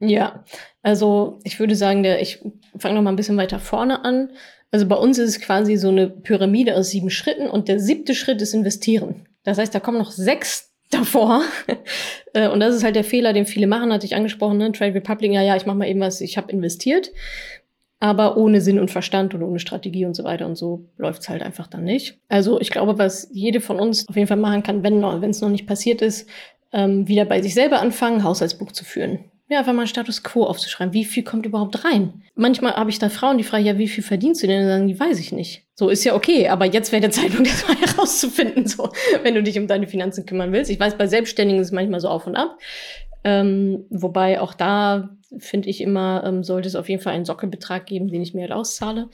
Ja, also ich würde sagen, der, ich fange noch mal ein bisschen weiter vorne an. Also bei uns ist es quasi so eine Pyramide aus sieben Schritten und der siebte Schritt ist investieren. Das heißt, da kommen noch sechs davor. Äh, und das ist halt der Fehler, den viele machen, hatte ich angesprochen, ne? Trade Republic, ja, ja, ich mache mal eben was, ich habe investiert, aber ohne Sinn und Verstand und ohne Strategie und so weiter und so läuft's halt einfach dann nicht. Also ich glaube, was jede von uns auf jeden Fall machen kann, wenn es noch nicht passiert ist, ähm, wieder bei sich selber anfangen, Haushaltsbuch zu führen ja, einfach mal Status Quo aufzuschreiben. Wie viel kommt überhaupt rein? Manchmal habe ich da Frauen, die fragen, ja, wie viel verdienst du denn? Und sagen, die weiß ich nicht. So ist ja okay, aber jetzt wäre der Zeitpunkt, das mal herauszufinden, so, wenn du dich um deine Finanzen kümmern willst. Ich weiß, bei Selbstständigen ist es manchmal so auf und ab. Ähm, wobei auch da finde ich immer, ähm, sollte es auf jeden Fall einen Sockelbetrag geben, den ich mir halt auszahle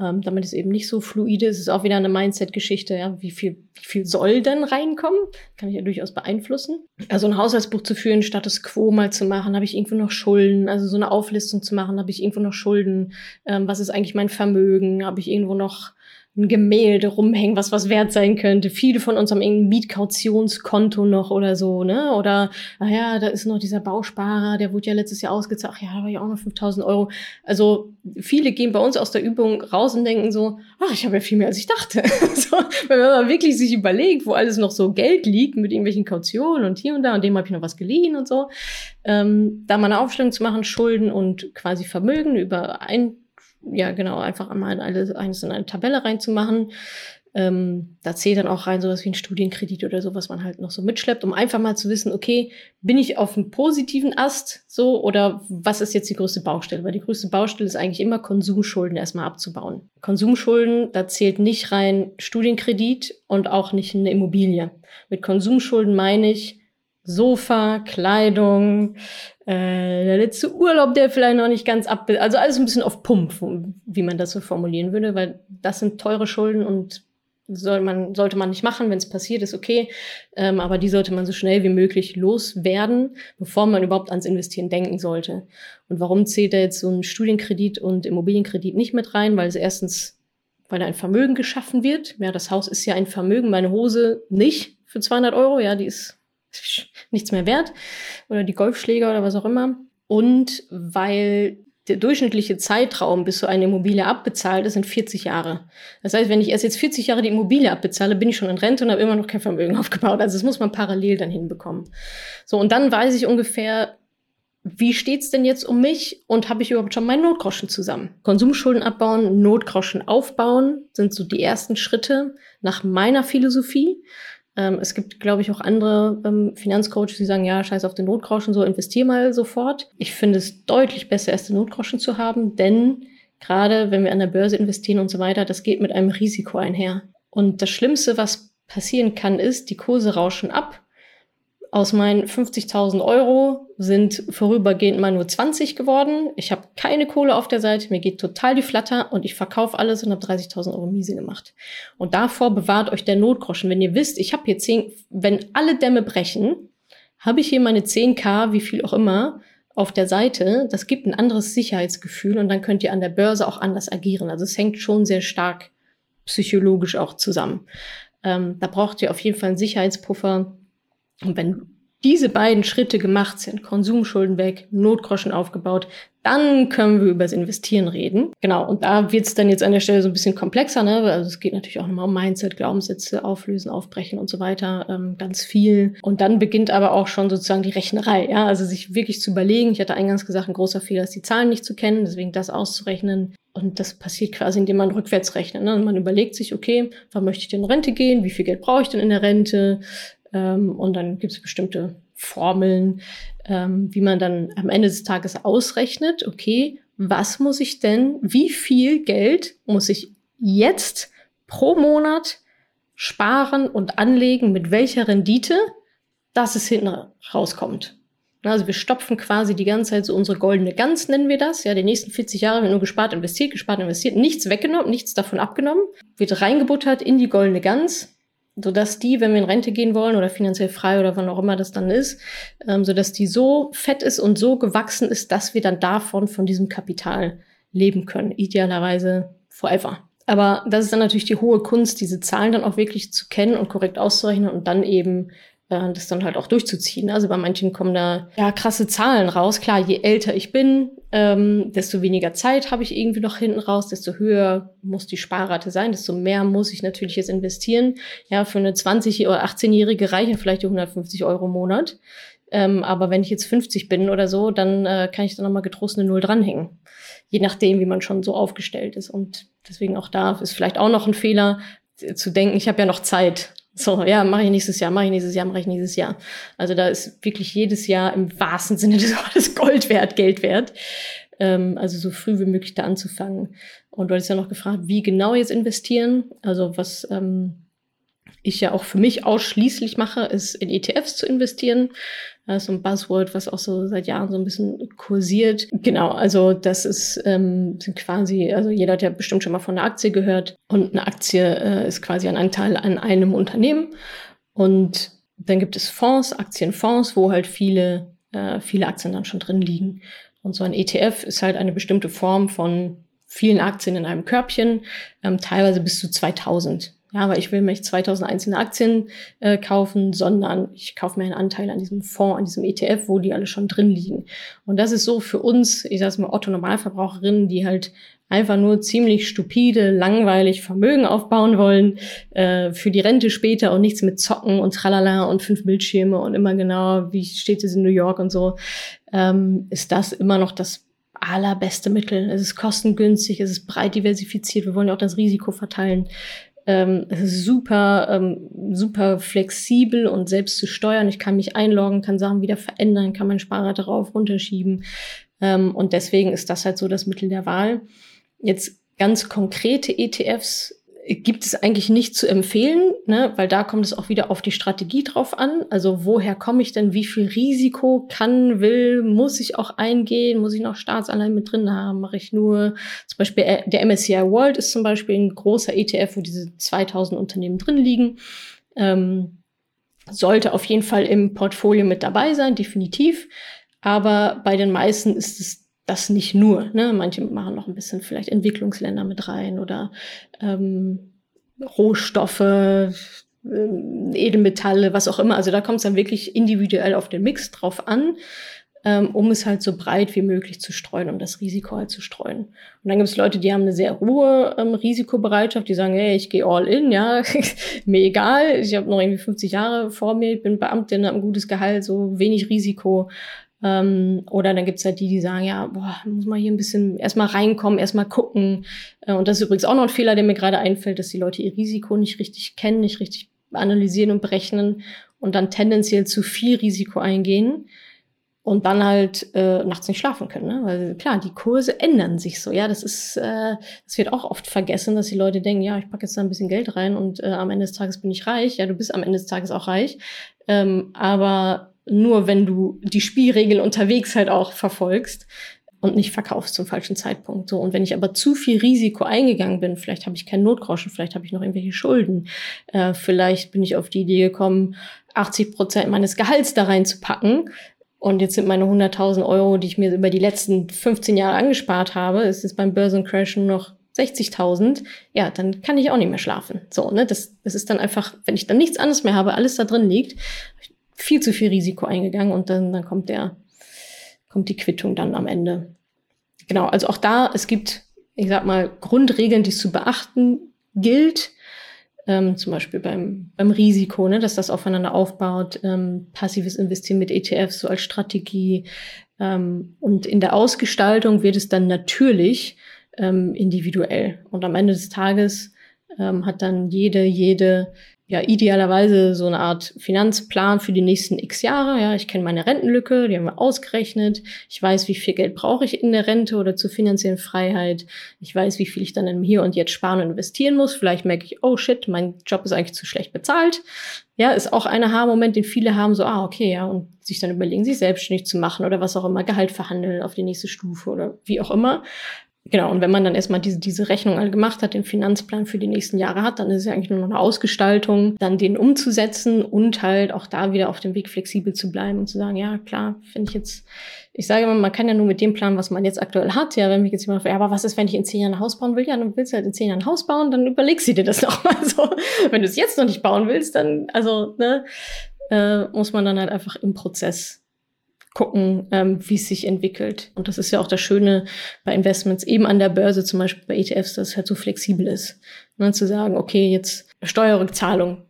ähm, damit es eben nicht so fluide ist. Es ist auch wieder eine Mindset-Geschichte, ja, wie viel, wie viel soll denn reinkommen? Kann ich ja durchaus beeinflussen. Also ein Haushaltsbuch zu führen, Status Quo mal zu machen, habe ich irgendwo noch Schulden, also so eine Auflistung zu machen, habe ich irgendwo noch Schulden, ähm, was ist eigentlich mein Vermögen, habe ich irgendwo noch ein Gemälde rumhängen, was was wert sein könnte. Viele von uns haben irgendein Mietkautionskonto noch oder so, ne? Oder, naja, da ist noch dieser Bausparer, der wurde ja letztes Jahr ausgezahlt. Ach ja, da war ja auch noch 5000 Euro. Also viele gehen bei uns aus der Übung raus und denken so, ach, ich habe ja viel mehr, als ich dachte. so, wenn man wirklich sich überlegt, wo alles noch so Geld liegt mit irgendwelchen Kautionen und hier und da und dem habe ich noch was geliehen und so, ähm, da mal eine Aufstellung zu machen, Schulden und quasi Vermögen über ein ja genau, einfach einmal alles, eines in eine Tabelle reinzumachen. Ähm, da zählt dann auch rein sowas wie ein Studienkredit oder so, was man halt noch so mitschleppt, um einfach mal zu wissen, okay, bin ich auf einem positiven Ast so oder was ist jetzt die größte Baustelle? Weil die größte Baustelle ist eigentlich immer Konsumschulden erstmal abzubauen. Konsumschulden, da zählt nicht rein Studienkredit und auch nicht eine Immobilie. Mit Konsumschulden meine ich Sofa, Kleidung, äh, der letzte Urlaub, der vielleicht noch nicht ganz ab, also alles ein bisschen auf Pump, wie man das so formulieren würde, weil das sind teure Schulden und soll man, sollte man nicht machen, wenn es passiert ist, okay, ähm, aber die sollte man so schnell wie möglich loswerden, bevor man überhaupt ans Investieren denken sollte. Und warum zählt da jetzt so ein Studienkredit und Immobilienkredit nicht mit rein? Weil es erstens, weil da ein Vermögen geschaffen wird. Ja, das Haus ist ja ein Vermögen, meine Hose nicht für 200 Euro, ja, die ist nichts mehr wert oder die Golfschläger oder was auch immer. Und weil der durchschnittliche Zeitraum, bis so eine Immobilie abbezahlt ist, sind 40 Jahre. Das heißt, wenn ich erst jetzt 40 Jahre die Immobilie abbezahle, bin ich schon in Rente und habe immer noch kein Vermögen aufgebaut. Also das muss man parallel dann hinbekommen. So, und dann weiß ich ungefähr, wie steht's denn jetzt um mich und habe ich überhaupt schon meinen Notgroschen zusammen? Konsumschulden abbauen, Notgroschen aufbauen sind so die ersten Schritte nach meiner Philosophie. Ähm, es gibt, glaube ich, auch andere ähm, Finanzcoaches, die sagen, ja, scheiß auf den Notgroschen, so investier mal sofort. Ich finde es deutlich besser, erst den Notgroschen zu haben, denn gerade wenn wir an der Börse investieren und so weiter, das geht mit einem Risiko einher. Und das Schlimmste, was passieren kann, ist, die Kurse rauschen ab aus meinen 50.000 Euro sind vorübergehend mal nur 20 geworden. Ich habe keine Kohle auf der Seite, mir geht total die Flatter und ich verkaufe alles und habe 30.000 Euro miese gemacht. Und davor bewahrt euch der Notgroschen. Wenn ihr wisst, ich habe hier 10, wenn alle Dämme brechen, habe ich hier meine 10k, wie viel auch immer, auf der Seite. Das gibt ein anderes Sicherheitsgefühl und dann könnt ihr an der Börse auch anders agieren. Also es hängt schon sehr stark psychologisch auch zusammen. Ähm, da braucht ihr auf jeden Fall einen Sicherheitspuffer und wenn diese beiden Schritte gemacht sind, Konsumschulden weg, Notgroschen aufgebaut, dann können wir über das Investieren reden. Genau, und da wird es dann jetzt an der Stelle so ein bisschen komplexer, ne? Also es geht natürlich auch nochmal um Mindset, Glaubenssätze auflösen, aufbrechen und so weiter, ähm, ganz viel. Und dann beginnt aber auch schon sozusagen die Rechnerei, ja, also sich wirklich zu überlegen. Ich hatte eingangs gesagt, ein großer Fehler ist, die Zahlen nicht zu kennen, deswegen das auszurechnen. Und das passiert quasi, indem man rückwärts rechnet. Ne? Und man überlegt sich, okay, wann möchte ich denn in Rente gehen? Wie viel Geld brauche ich denn in der Rente? Ähm, und dann gibt es bestimmte Formeln, ähm, wie man dann am Ende des Tages ausrechnet, okay, was muss ich denn, wie viel Geld muss ich jetzt pro Monat sparen und anlegen, mit welcher Rendite, dass es hinten rauskommt. Also wir stopfen quasi die ganze Zeit so unsere goldene Gans, nennen wir das. Ja, die nächsten 40 Jahre wird nur gespart, investiert, gespart, investiert, nichts weggenommen, nichts davon abgenommen, wird reingebuttert in die goldene Gans sodass die, wenn wir in Rente gehen wollen oder finanziell frei oder wann auch immer das dann ist, ähm, sodass die so fett ist und so gewachsen ist, dass wir dann davon, von diesem Kapital leben können. Idealerweise forever. Aber das ist dann natürlich die hohe Kunst, diese Zahlen dann auch wirklich zu kennen und korrekt auszurechnen und dann eben äh, das dann halt auch durchzuziehen. Also bei manchen kommen da ja krasse Zahlen raus. Klar, je älter ich bin, ähm, desto weniger Zeit habe ich irgendwie noch hinten raus, desto höher muss die Sparrate sein, desto mehr muss ich natürlich jetzt investieren. Ja, für eine 20- oder 18-Jährige reichen vielleicht die 150 Euro im Monat. Ähm, aber wenn ich jetzt 50 bin oder so, dann äh, kann ich da nochmal getrost eine Null dranhängen. Je nachdem, wie man schon so aufgestellt ist. Und deswegen auch da ist vielleicht auch noch ein Fehler, zu denken, ich habe ja noch Zeit. So, ja, mache ich nächstes Jahr, mache ich nächstes Jahr, mache ich nächstes Jahr. Also da ist wirklich jedes Jahr im wahrsten Sinne des Wortes Gold wert, Geld wert. Ähm, also so früh wie möglich da anzufangen. Und du hattest ja noch gefragt, wie genau jetzt investieren. Also was ähm, ich ja auch für mich ausschließlich mache, ist in ETFs zu investieren. Das ist so ein Buzzword, was auch so seit Jahren so ein bisschen kursiert. Genau, also das ist ähm, sind quasi, also jeder hat ja bestimmt schon mal von einer Aktie gehört. Und eine Aktie äh, ist quasi ein Anteil an einem Unternehmen. Und dann gibt es Fonds, Aktienfonds, wo halt viele, äh, viele Aktien dann schon drin liegen. Und so ein ETF ist halt eine bestimmte Form von vielen Aktien in einem Körbchen, ähm, teilweise bis zu 2000. Ja, aber ich will nicht 2000 einzelne Aktien äh, kaufen, sondern ich kaufe mir einen Anteil an diesem Fonds, an diesem ETF, wo die alle schon drin liegen. Und das ist so für uns, ich sage mal Otto Normalverbraucherinnen, die halt einfach nur ziemlich stupide, langweilig Vermögen aufbauen wollen äh, für die Rente später und nichts mit Zocken und Tralala und fünf Bildschirme und immer genau, wie steht es in New York und so, ähm, ist das immer noch das allerbeste Mittel. Es ist kostengünstig, es ist breit diversifiziert, wir wollen ja auch das Risiko verteilen. Ähm, super, ähm, super flexibel und selbst zu steuern. Ich kann mich einloggen, kann Sachen wieder verändern, kann meinen Sparrate rauf, runterschieben. Ähm, und deswegen ist das halt so das Mittel der Wahl. Jetzt ganz konkrete ETFs gibt es eigentlich nicht zu empfehlen, ne? weil da kommt es auch wieder auf die Strategie drauf an. Also woher komme ich denn, wie viel Risiko kann, will, muss ich auch eingehen, muss ich noch Staatsanleihen mit drin haben, mache ich nur, zum Beispiel äh, der MSCI World ist zum Beispiel ein großer ETF, wo diese 2000 Unternehmen drin liegen. Ähm, sollte auf jeden Fall im Portfolio mit dabei sein, definitiv. Aber bei den meisten ist es das nicht nur. Ne? Manche machen noch ein bisschen vielleicht Entwicklungsländer mit rein oder ähm, Rohstoffe, ähm, Edelmetalle, was auch immer. Also da kommt es dann wirklich individuell auf den Mix drauf an, ähm, um es halt so breit wie möglich zu streuen, um das Risiko halt zu streuen. Und dann gibt es Leute, die haben eine sehr hohe ähm, Risikobereitschaft, die sagen, hey, ich gehe all in, ja, mir egal, ich habe noch irgendwie 50 Jahre vor mir, ich bin Beamtin, habe ein gutes Gehalt, so wenig Risiko. Ähm, oder dann gibt's halt die, die sagen, ja, boah, muss man hier ein bisschen erstmal reinkommen, erstmal gucken. Äh, und das ist übrigens auch noch ein Fehler, der mir gerade einfällt, dass die Leute ihr Risiko nicht richtig kennen, nicht richtig analysieren und berechnen und dann tendenziell zu viel Risiko eingehen und dann halt äh, nachts nicht schlafen können. Ne? Weil klar, die Kurse ändern sich so. Ja, das ist, äh, das wird auch oft vergessen, dass die Leute denken, ja, ich packe jetzt da ein bisschen Geld rein und äh, am Ende des Tages bin ich reich. Ja, du bist am Ende des Tages auch reich. Ähm, aber nur wenn du die Spielregeln unterwegs halt auch verfolgst und nicht verkaufst zum falschen Zeitpunkt. So und wenn ich aber zu viel Risiko eingegangen bin, vielleicht habe ich keinen Notgroschen, vielleicht habe ich noch irgendwelche Schulden, äh, vielleicht bin ich auf die Idee gekommen, 80 Prozent meines Gehalts da reinzupacken. Und jetzt sind meine 100.000 Euro, die ich mir über die letzten 15 Jahre angespart habe, ist es beim Börsencrash nur noch 60.000, ja, dann kann ich auch nicht mehr schlafen. So, ne, das, das ist dann einfach, wenn ich dann nichts anderes mehr habe, alles da drin liegt, viel zu viel Risiko eingegangen und dann, dann kommt der, kommt die Quittung dann am Ende. Genau, also auch da, es gibt, ich sag mal, Grundregeln, die es zu beachten gilt. Ähm, zum Beispiel beim, beim Risiko, ne, dass das aufeinander aufbaut, ähm, passives Investieren mit ETFs so als Strategie. Ähm, und in der Ausgestaltung wird es dann natürlich ähm, individuell. Und am Ende des Tages ähm, hat dann jede, jede ja idealerweise so eine Art Finanzplan für die nächsten x Jahre. Ja, ich kenne meine Rentenlücke, die haben wir ausgerechnet. Ich weiß, wie viel Geld brauche ich in der Rente oder zur finanziellen Freiheit. Ich weiß, wie viel ich dann im Hier und Jetzt sparen und investieren muss. Vielleicht merke ich, oh shit, mein Job ist eigentlich zu schlecht bezahlt. Ja, ist auch ein Aha-Moment, den viele haben, so, ah, okay, ja, und sich dann überlegen, sich selbstständig zu machen oder was auch immer, Gehalt verhandeln auf die nächste Stufe oder wie auch immer. Genau, und wenn man dann erstmal diese, diese Rechnung alle gemacht hat, den Finanzplan für die nächsten Jahre hat, dann ist es ja eigentlich nur noch eine Ausgestaltung, dann den umzusetzen und halt auch da wieder auf dem Weg flexibel zu bleiben und zu sagen, ja, klar, finde ich jetzt, ich sage immer, man kann ja nur mit dem planen, was man jetzt aktuell hat. Ja, wenn mich jetzt jemand fragt, ja, aber was ist, wenn ich in zehn Jahren ein Haus bauen will? Ja, dann willst du halt in zehn Jahren ein Haus bauen, dann überlegst du dir das nochmal so. Wenn du es jetzt noch nicht bauen willst, dann, also, ne, äh, muss man dann halt einfach im Prozess gucken, ähm, wie es sich entwickelt. Und das ist ja auch das Schöne bei Investments, eben an der Börse, zum Beispiel bei ETFs, dass es halt so flexibel ist. Ne, zu sagen, okay, jetzt Steuerrückzahlung,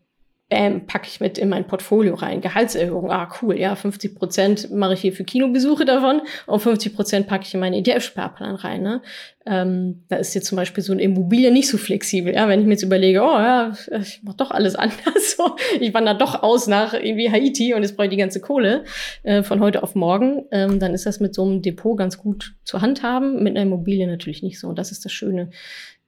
bam, packe ich mit in mein Portfolio rein. Gehaltserhöhung, ah cool, ja, 50 Prozent mache ich hier für Kinobesuche davon und 50 Prozent packe ich in meinen ETF-Sparplan rein. Ne? Ähm, da ist jetzt zum Beispiel so eine Immobilie nicht so flexibel. Ja, wenn ich mir jetzt überlege, oh ja, ich mache doch alles anders. So, ich wandere doch aus nach irgendwie Haiti und jetzt brauche ich die ganze Kohle äh, von heute auf morgen. Ähm, dann ist das mit so einem Depot ganz gut zu handhaben. Mit einer Immobilie natürlich nicht so. Und das ist das Schöne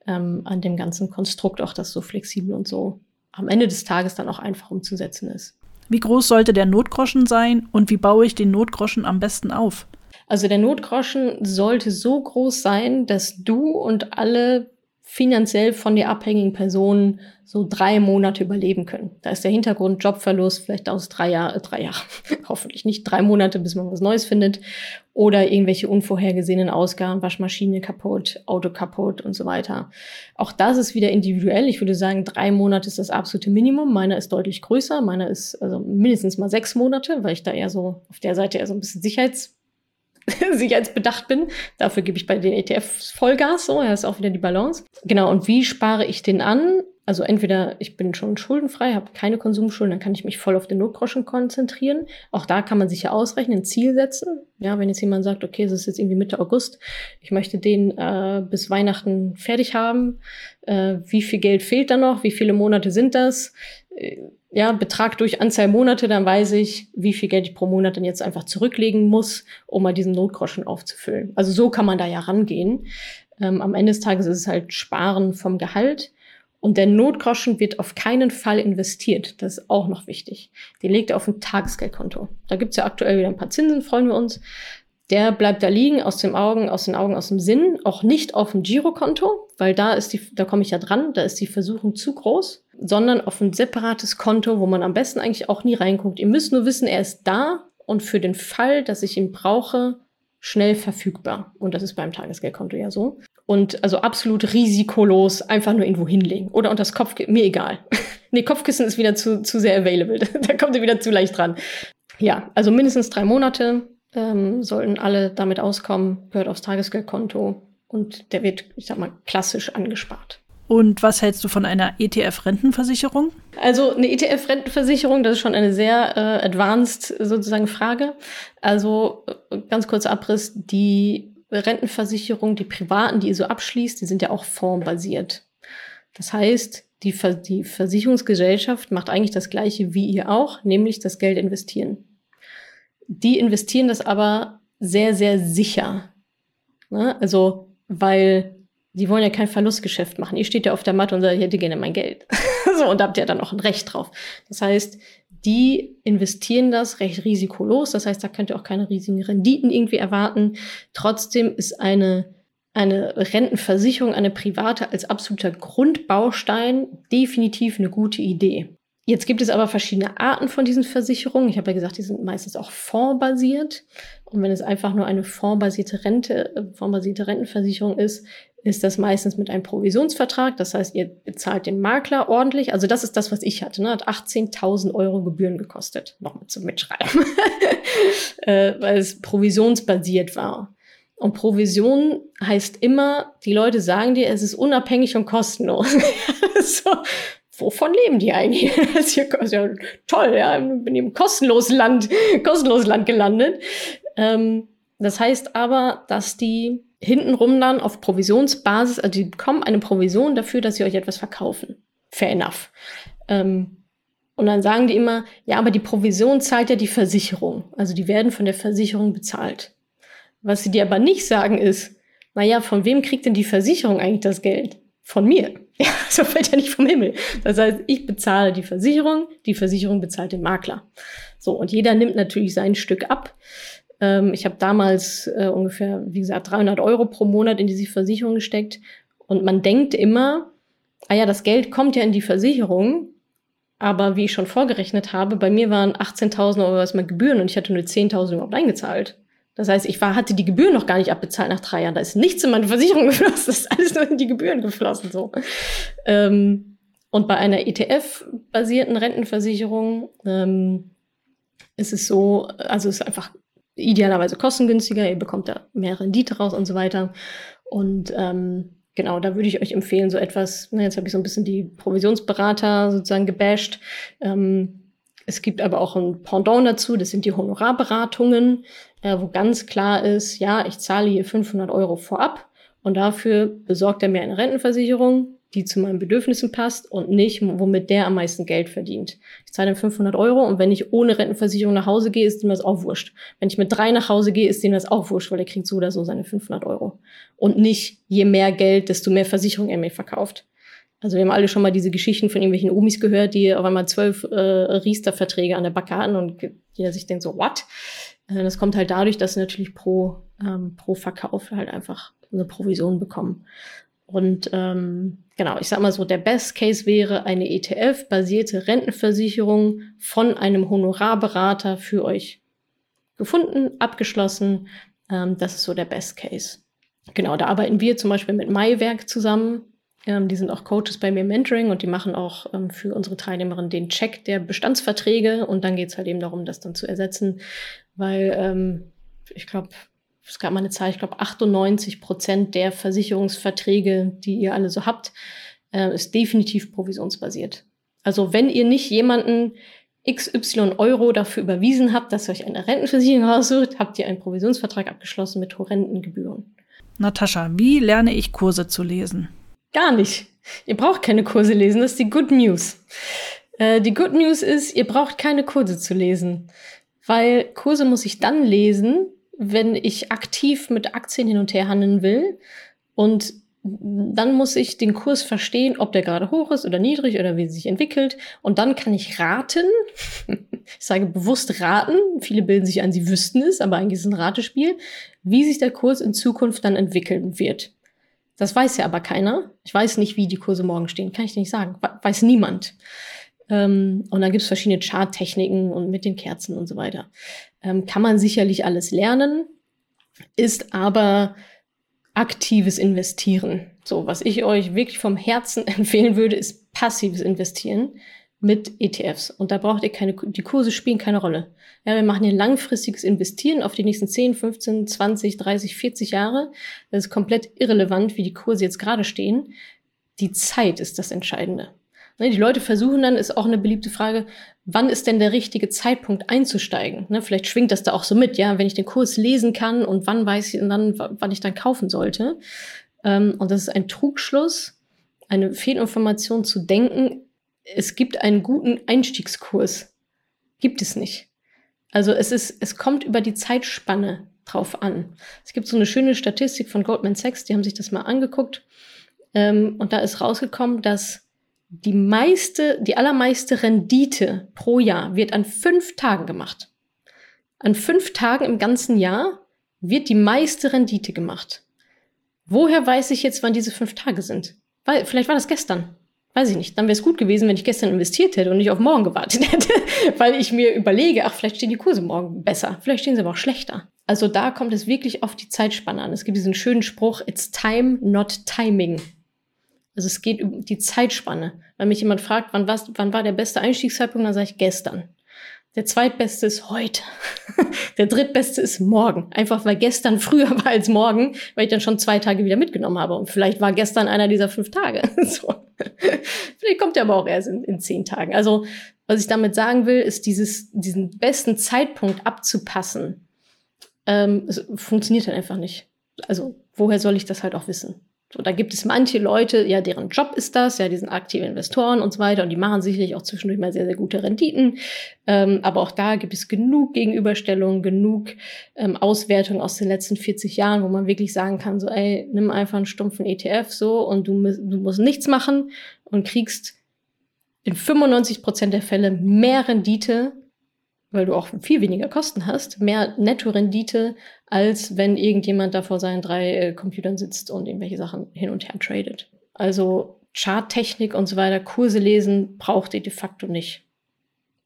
ähm, an dem ganzen Konstrukt, auch das so flexibel und so am Ende des Tages dann auch einfach umzusetzen ist. Wie groß sollte der Notgroschen sein und wie baue ich den Notgroschen am besten auf? Also der Notgroschen sollte so groß sein, dass du und alle finanziell von der abhängigen Person so drei Monate überleben können. Da ist der Hintergrund Jobverlust vielleicht aus drei Jahre, drei Jahre, hoffentlich nicht drei Monate, bis man was Neues findet oder irgendwelche unvorhergesehenen Ausgaben, Waschmaschine kaputt, Auto kaputt und so weiter. Auch das ist wieder individuell. Ich würde sagen, drei Monate ist das absolute Minimum. Meiner ist deutlich größer. Meiner ist also mindestens mal sechs Monate, weil ich da eher so auf der Seite eher so ein bisschen Sicherheits sicherheitsbedacht bin. Dafür gebe ich bei den ETFs Vollgas, so, ja, ist auch wieder die Balance. Genau, und wie spare ich den an? Also entweder ich bin schon schuldenfrei, habe keine Konsumschulden, dann kann ich mich voll auf den Notgroschen konzentrieren. Auch da kann man sich ja ausrechnen, ein Ziel setzen. Ja, wenn jetzt jemand sagt, okay, es ist jetzt irgendwie Mitte August, ich möchte den äh, bis Weihnachten fertig haben. Äh, wie viel Geld fehlt da noch? Wie viele Monate sind das? Ja, Betrag durch Anzahl Monate, dann weiß ich, wie viel Geld ich pro Monat dann jetzt einfach zurücklegen muss, um mal diesen Notgroschen aufzufüllen. Also so kann man da ja rangehen. Ähm, am Ende des Tages ist es halt Sparen vom Gehalt. Und der Notgroschen wird auf keinen Fall investiert. Das ist auch noch wichtig. Den legt er auf ein Tagesgeldkonto. Da gibt's ja aktuell wieder ein paar Zinsen, freuen wir uns. Der bleibt da liegen, aus den Augen, aus den Augen, aus dem Sinn, auch nicht auf dem Girokonto, weil da ist die, da komme ich ja dran, da ist die Versuchung zu groß sondern auf ein separates Konto, wo man am besten eigentlich auch nie reinguckt. Ihr müsst nur wissen, er ist da und für den Fall, dass ich ihn brauche, schnell verfügbar. Und das ist beim Tagesgeldkonto ja so. Und also absolut risikolos einfach nur irgendwo hinlegen. Oder unter das Kopfkissen, mir egal. nee, Kopfkissen ist wieder zu, zu sehr available. da kommt ihr wieder zu leicht dran. Ja, also mindestens drei Monate ähm, sollten alle damit auskommen, gehört aufs Tagesgeldkonto und der wird, ich sag mal, klassisch angespart. Und was hältst du von einer ETF-Rentenversicherung? Also eine ETF-Rentenversicherung, das ist schon eine sehr äh, advanced sozusagen Frage. Also äh, ganz kurzer Abriss, die Rentenversicherung, die privaten, die ihr so abschließt, die sind ja auch fondsbasiert. Das heißt, die, Ver die Versicherungsgesellschaft macht eigentlich das gleiche wie ihr auch, nämlich das Geld investieren. Die investieren das aber sehr, sehr sicher. Ne? Also, weil die wollen ja kein Verlustgeschäft machen. Ihr steht ja auf der Matte und sagt, ich hätte gerne mein Geld. so, und da habt ihr dann auch ein Recht drauf. Das heißt, die investieren das recht risikolos. Das heißt, da könnt ihr auch keine riesigen Renditen irgendwie erwarten. Trotzdem ist eine, eine Rentenversicherung, eine private als absoluter Grundbaustein definitiv eine gute Idee. Jetzt gibt es aber verschiedene Arten von diesen Versicherungen. Ich habe ja gesagt, die sind meistens auch fondsbasiert. Und wenn es einfach nur eine fondsbasierte Rente, äh, fondsbasierte Rentenversicherung ist, ist das meistens mit einem Provisionsvertrag. Das heißt, ihr bezahlt den Makler ordentlich. Also das ist das, was ich hatte. Ne? Hat 18.000 Euro Gebühren gekostet. Nochmal zum Mitschreiben. äh, weil es provisionsbasiert war. Und Provision heißt immer, die Leute sagen dir, es ist unabhängig und kostenlos. so, wovon leben die eigentlich? Das ist ja toll, ja, bin im kostenlosen Land, kostenlosen Land gelandet. Ähm, das heißt aber, dass die hintenrum dann auf Provisionsbasis, also die bekommen eine Provision dafür, dass sie euch etwas verkaufen. Fair enough. Ähm, und dann sagen die immer, ja, aber die Provision zahlt ja die Versicherung. Also die werden von der Versicherung bezahlt. Was sie dir aber nicht sagen ist, naja, von wem kriegt denn die Versicherung eigentlich das Geld? Von mir. Ja, so fällt ja nicht vom Himmel. Das heißt, ich bezahle die Versicherung, die Versicherung bezahlt den Makler. So, und jeder nimmt natürlich sein Stück ab. Ähm, ich habe damals äh, ungefähr, wie gesagt, 300 Euro pro Monat in diese Versicherung gesteckt. Und man denkt immer, ah ja, das Geld kommt ja in die Versicherung. Aber wie ich schon vorgerechnet habe, bei mir waren 18.000 Euro erstmal Gebühren und ich hatte nur 10.000 überhaupt eingezahlt. Das heißt, ich war, hatte die Gebühren noch gar nicht abbezahlt nach drei Jahren. Da ist nichts in meine Versicherung geflossen. Das ist alles nur in die Gebühren geflossen, so. Ähm, und bei einer ETF-basierten Rentenversicherung ähm, ist es so, also es ist einfach idealerweise kostengünstiger, ihr bekommt da mehr Rendite raus und so weiter. Und ähm, genau, da würde ich euch empfehlen, so etwas, na, jetzt habe ich so ein bisschen die Provisionsberater sozusagen gebasht. Ähm, es gibt aber auch ein Pendant dazu, das sind die Honorarberatungen, äh, wo ganz klar ist, ja, ich zahle hier 500 Euro vorab und dafür besorgt er mir eine Rentenversicherung die zu meinen Bedürfnissen passt und nicht, womit der am meisten Geld verdient. Ich zahle dann 500 Euro und wenn ich ohne Rentenversicherung nach Hause gehe, ist ihm das auch wurscht. Wenn ich mit drei nach Hause gehe, ist ihm das auch wurscht, weil er kriegt so oder so seine 500 Euro. Und nicht, je mehr Geld, desto mehr Versicherung er mir verkauft. Also wir haben alle schon mal diese Geschichten von irgendwelchen Omis gehört, die auf einmal zwölf äh, Riester-Verträge an der Backe hatten und jeder sich denkt so, what? Äh, das kommt halt dadurch, dass sie natürlich pro, ähm, pro Verkauf halt einfach eine Provision bekommen. Und ähm, genau, ich sag mal so, der Best Case wäre eine ETF-basierte Rentenversicherung von einem Honorarberater für euch gefunden, abgeschlossen. Ähm, das ist so der Best Case. Genau, da arbeiten wir zum Beispiel mit Maiwerk zusammen. Ähm, die sind auch Coaches bei mir im Mentoring und die machen auch ähm, für unsere Teilnehmerinnen den Check der Bestandsverträge und dann geht's halt eben darum, das dann zu ersetzen, weil ähm, ich glaube, es gab mal eine Zahl, ich glaube 98 Prozent der Versicherungsverträge, die ihr alle so habt, äh, ist definitiv provisionsbasiert. Also wenn ihr nicht jemanden XY Euro dafür überwiesen habt, dass ihr euch eine Rentenversicherung raussucht, habt ihr einen Provisionsvertrag abgeschlossen mit horrenden Gebühren. Natascha, wie lerne ich Kurse zu lesen? Gar nicht. Ihr braucht keine Kurse lesen, das ist die Good News. Äh, die Good News ist, ihr braucht keine Kurse zu lesen, weil Kurse muss ich dann lesen, wenn ich aktiv mit Aktien hin und her handeln will und dann muss ich den Kurs verstehen, ob der gerade hoch ist oder niedrig oder wie er sich entwickelt. Und dann kann ich raten, ich sage bewusst raten, viele bilden sich ein, sie wüssten es, aber eigentlich ist es ein Ratespiel, wie sich der Kurs in Zukunft dann entwickeln wird. Das weiß ja aber keiner. Ich weiß nicht, wie die Kurse morgen stehen, kann ich nicht sagen. Weiß niemand. Ähm, und dann gibt es verschiedene Charttechniken und mit den Kerzen und so weiter. Ähm, kann man sicherlich alles lernen, ist aber aktives Investieren. So, was ich euch wirklich vom Herzen empfehlen würde, ist passives Investieren mit ETFs. Und da braucht ihr keine, die Kurse spielen keine Rolle. Ja, wir machen hier langfristiges Investieren auf die nächsten 10, 15, 20, 30, 40 Jahre. Das ist komplett irrelevant, wie die Kurse jetzt gerade stehen. Die Zeit ist das Entscheidende. Ne, die Leute versuchen dann, ist auch eine beliebte Frage, wann ist denn der richtige Zeitpunkt einzusteigen? Ne, vielleicht schwingt das da auch so mit, ja, wenn ich den Kurs lesen kann und wann weiß ich dann, wann ich dann kaufen sollte. Ähm, und das ist ein Trugschluss, eine Fehlinformation zu denken, es gibt einen guten Einstiegskurs. Gibt es nicht. Also es ist, es kommt über die Zeitspanne drauf an. Es gibt so eine schöne Statistik von Goldman Sachs, die haben sich das mal angeguckt. Ähm, und da ist rausgekommen, dass die meiste, die allermeiste Rendite pro Jahr wird an fünf Tagen gemacht. An fünf Tagen im ganzen Jahr wird die meiste Rendite gemacht. Woher weiß ich jetzt, wann diese fünf Tage sind? Weil, vielleicht war das gestern. Weiß ich nicht. Dann wäre es gut gewesen, wenn ich gestern investiert hätte und nicht auf morgen gewartet hätte. Weil ich mir überlege, ach, vielleicht stehen die Kurse morgen besser. Vielleicht stehen sie aber auch schlechter. Also da kommt es wirklich auf die Zeitspanne an. Es gibt diesen schönen Spruch, it's time, not timing. Also es geht um die Zeitspanne. Wenn mich jemand fragt, wann, wann war der beste Einstiegszeitpunkt, dann sage ich gestern. Der zweitbeste ist heute. Der drittbeste ist morgen. Einfach weil gestern früher war als morgen, weil ich dann schon zwei Tage wieder mitgenommen habe. Und vielleicht war gestern einer dieser fünf Tage. So. Vielleicht kommt er aber auch erst in, in zehn Tagen. Also, was ich damit sagen will, ist dieses, diesen besten Zeitpunkt abzupassen. Ähm, es funktioniert halt einfach nicht. Also, woher soll ich das halt auch wissen? So, da gibt es manche Leute, ja, deren Job ist das, ja, die sind aktive Investoren und so weiter und die machen sicherlich auch zwischendurch mal sehr, sehr gute Renditen. Ähm, aber auch da gibt es genug Gegenüberstellungen, genug ähm, Auswertungen aus den letzten 40 Jahren, wo man wirklich sagen kann, so, ey, nimm einfach einen stumpfen ETF so und du, du musst nichts machen und kriegst in 95 Prozent der Fälle mehr Rendite weil du auch viel weniger Kosten hast, mehr Netto-Rendite, als wenn irgendjemand da vor seinen drei äh, Computern sitzt und irgendwelche Sachen hin und her tradet. Also Charttechnik und so weiter, Kurse lesen braucht ihr de facto nicht.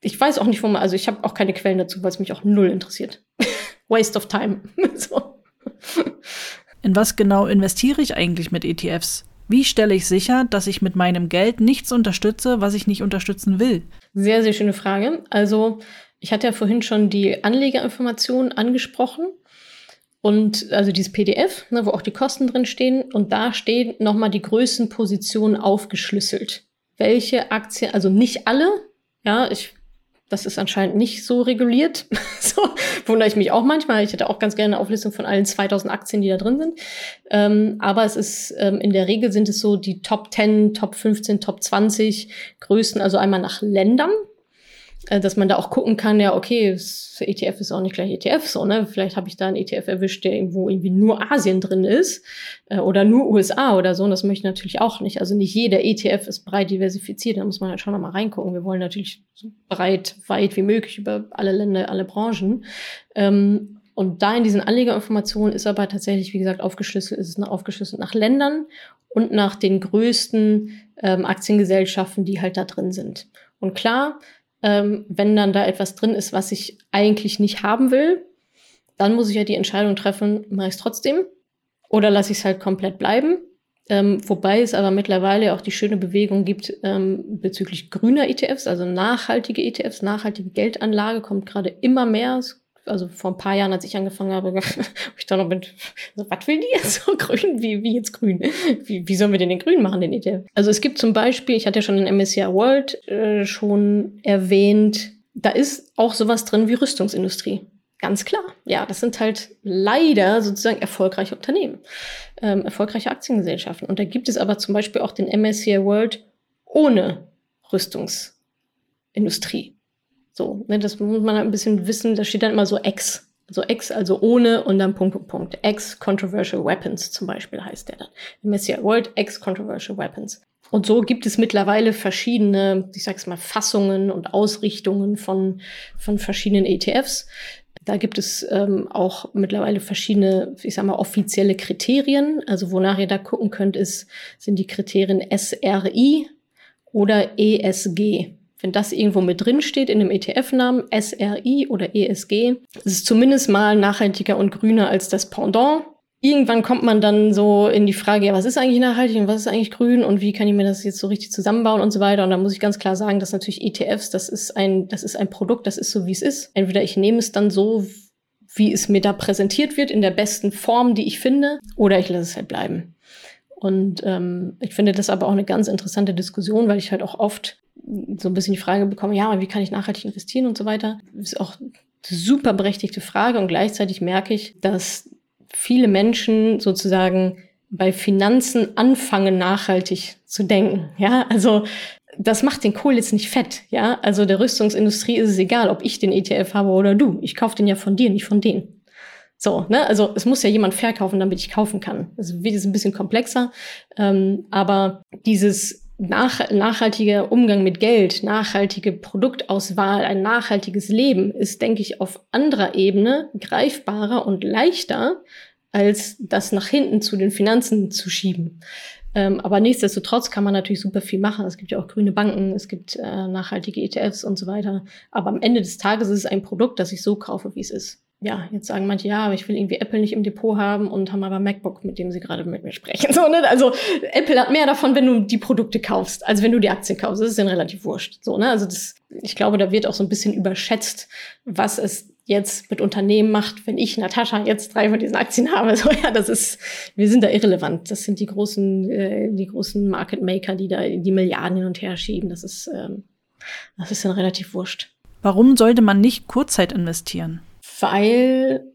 Ich weiß auch nicht, wo man, also ich habe auch keine Quellen dazu, weil es mich auch null interessiert. Waste of time. so. In was genau investiere ich eigentlich mit ETFs? Wie stelle ich sicher, dass ich mit meinem Geld nichts unterstütze, was ich nicht unterstützen will? Sehr, sehr schöne Frage. Also ich hatte ja vorhin schon die Anlegerinformationen angesprochen. Und also dieses PDF, ne, wo auch die Kosten drin stehen. Und da stehen nochmal die größten Positionen aufgeschlüsselt. Welche Aktien, also nicht alle, ja, ich, das ist anscheinend nicht so reguliert. so wundere ich mich auch manchmal. Ich hätte auch ganz gerne eine Auflistung von allen 2000 Aktien, die da drin sind. Ähm, aber es ist, ähm, in der Regel sind es so die Top 10, Top 15, Top 20 größten, also einmal nach Ländern. Äh, dass man da auch gucken kann, ja, okay, ETF ist auch nicht gleich ETF, so, ne? Vielleicht habe ich da einen ETF erwischt, der irgendwo irgendwie nur Asien drin ist äh, oder nur USA oder so. Und das möchte ich natürlich auch nicht. Also nicht jeder ETF ist breit diversifiziert. Da muss man halt schon nochmal reingucken. Wir wollen natürlich so breit, weit wie möglich über alle Länder, alle Branchen. Ähm, und da in diesen Anlegerinformationen ist aber tatsächlich, wie gesagt, aufgeschlüsselt, ist es aufgeschlüsselt nach Ländern und nach den größten ähm, Aktiengesellschaften, die halt da drin sind. Und klar, ähm, wenn dann da etwas drin ist, was ich eigentlich nicht haben will, dann muss ich ja die Entscheidung treffen, mache ich es trotzdem oder lasse ich es halt komplett bleiben. Ähm, wobei es aber mittlerweile auch die schöne Bewegung gibt ähm, bezüglich grüner ETFs, also nachhaltige ETFs, nachhaltige Geldanlage kommt gerade immer mehr. Es also vor ein paar Jahren, als ich angefangen habe, ich da noch mit, so, was will die jetzt so grün? Wie, wie jetzt grün? Wie, wie sollen wir denn den grün machen, den ETF? Also es gibt zum Beispiel, ich hatte ja schon in MSCI World äh, schon erwähnt, da ist auch sowas drin wie Rüstungsindustrie. Ganz klar. Ja, das sind halt leider sozusagen erfolgreiche Unternehmen, ähm, erfolgreiche Aktiengesellschaften. Und da gibt es aber zum Beispiel auch den MSCI World ohne Rüstungsindustrie. So, ne, das muss man halt ein bisschen wissen. Da steht dann immer so X. Also X, also ohne und dann Punkt, Punkt, Punkt. X Controversial Weapons zum Beispiel heißt der dann. MSCI World X Controversial Weapons. Und so gibt es mittlerweile verschiedene, ich sag's mal, Fassungen und Ausrichtungen von, von verschiedenen ETFs. Da gibt es ähm, auch mittlerweile verschiedene, ich sag mal, offizielle Kriterien. Also wonach ihr da gucken könnt, ist, sind die Kriterien SRI oder ESG. Wenn das irgendwo mit drin steht in dem ETF-Namen, SRI oder ESG, ist es zumindest mal nachhaltiger und grüner als das Pendant. Irgendwann kommt man dann so in die Frage, ja, was ist eigentlich nachhaltig und was ist eigentlich grün und wie kann ich mir das jetzt so richtig zusammenbauen und so weiter. Und da muss ich ganz klar sagen, dass natürlich ETFs, das ist ein, das ist ein Produkt, das ist so, wie es ist. Entweder ich nehme es dann so, wie es mir da präsentiert wird, in der besten Form, die ich finde, oder ich lasse es halt bleiben. Und ähm, ich finde das aber auch eine ganz interessante Diskussion, weil ich halt auch oft so ein bisschen die Frage bekomme, ja, wie kann ich nachhaltig investieren und so weiter. Ist auch eine super berechtigte Frage und gleichzeitig merke ich, dass viele Menschen sozusagen bei Finanzen anfangen, nachhaltig zu denken. Ja, also das macht den Kohl jetzt nicht fett. Ja, also der Rüstungsindustrie ist es egal, ob ich den ETF habe oder du. Ich kaufe den ja von dir, nicht von denen. So, ne? Also es muss ja jemand verkaufen, damit ich kaufen kann. Also wird es ein bisschen komplexer, ähm, aber dieses nach, nachhaltiger Umgang mit Geld, nachhaltige Produktauswahl, ein nachhaltiges Leben ist, denke ich, auf anderer Ebene greifbarer und leichter, als das nach hinten zu den Finanzen zu schieben. Ähm, aber nichtsdestotrotz kann man natürlich super viel machen. Es gibt ja auch grüne Banken, es gibt äh, nachhaltige ETFs und so weiter. Aber am Ende des Tages ist es ein Produkt, das ich so kaufe, wie es ist. Ja, jetzt sagen manche, ja, aber ich will irgendwie Apple nicht im Depot haben und haben aber MacBook, mit dem sie gerade mit mir sprechen. So, ne? Also Apple hat mehr davon, wenn du die Produkte kaufst, als wenn du die Aktien kaufst. Das ist dann relativ wurscht. So, ne? Also das, ich glaube, da wird auch so ein bisschen überschätzt, was es jetzt mit Unternehmen macht, wenn ich, Natascha, jetzt drei von diesen Aktien habe. So, ja, das ist, wir sind da irrelevant. Das sind die großen, äh, die großen Market Maker, die da die Milliarden hin und her schieben. Das ist, ähm, das ist dann relativ wurscht. Warum sollte man nicht Kurzzeit investieren? Weil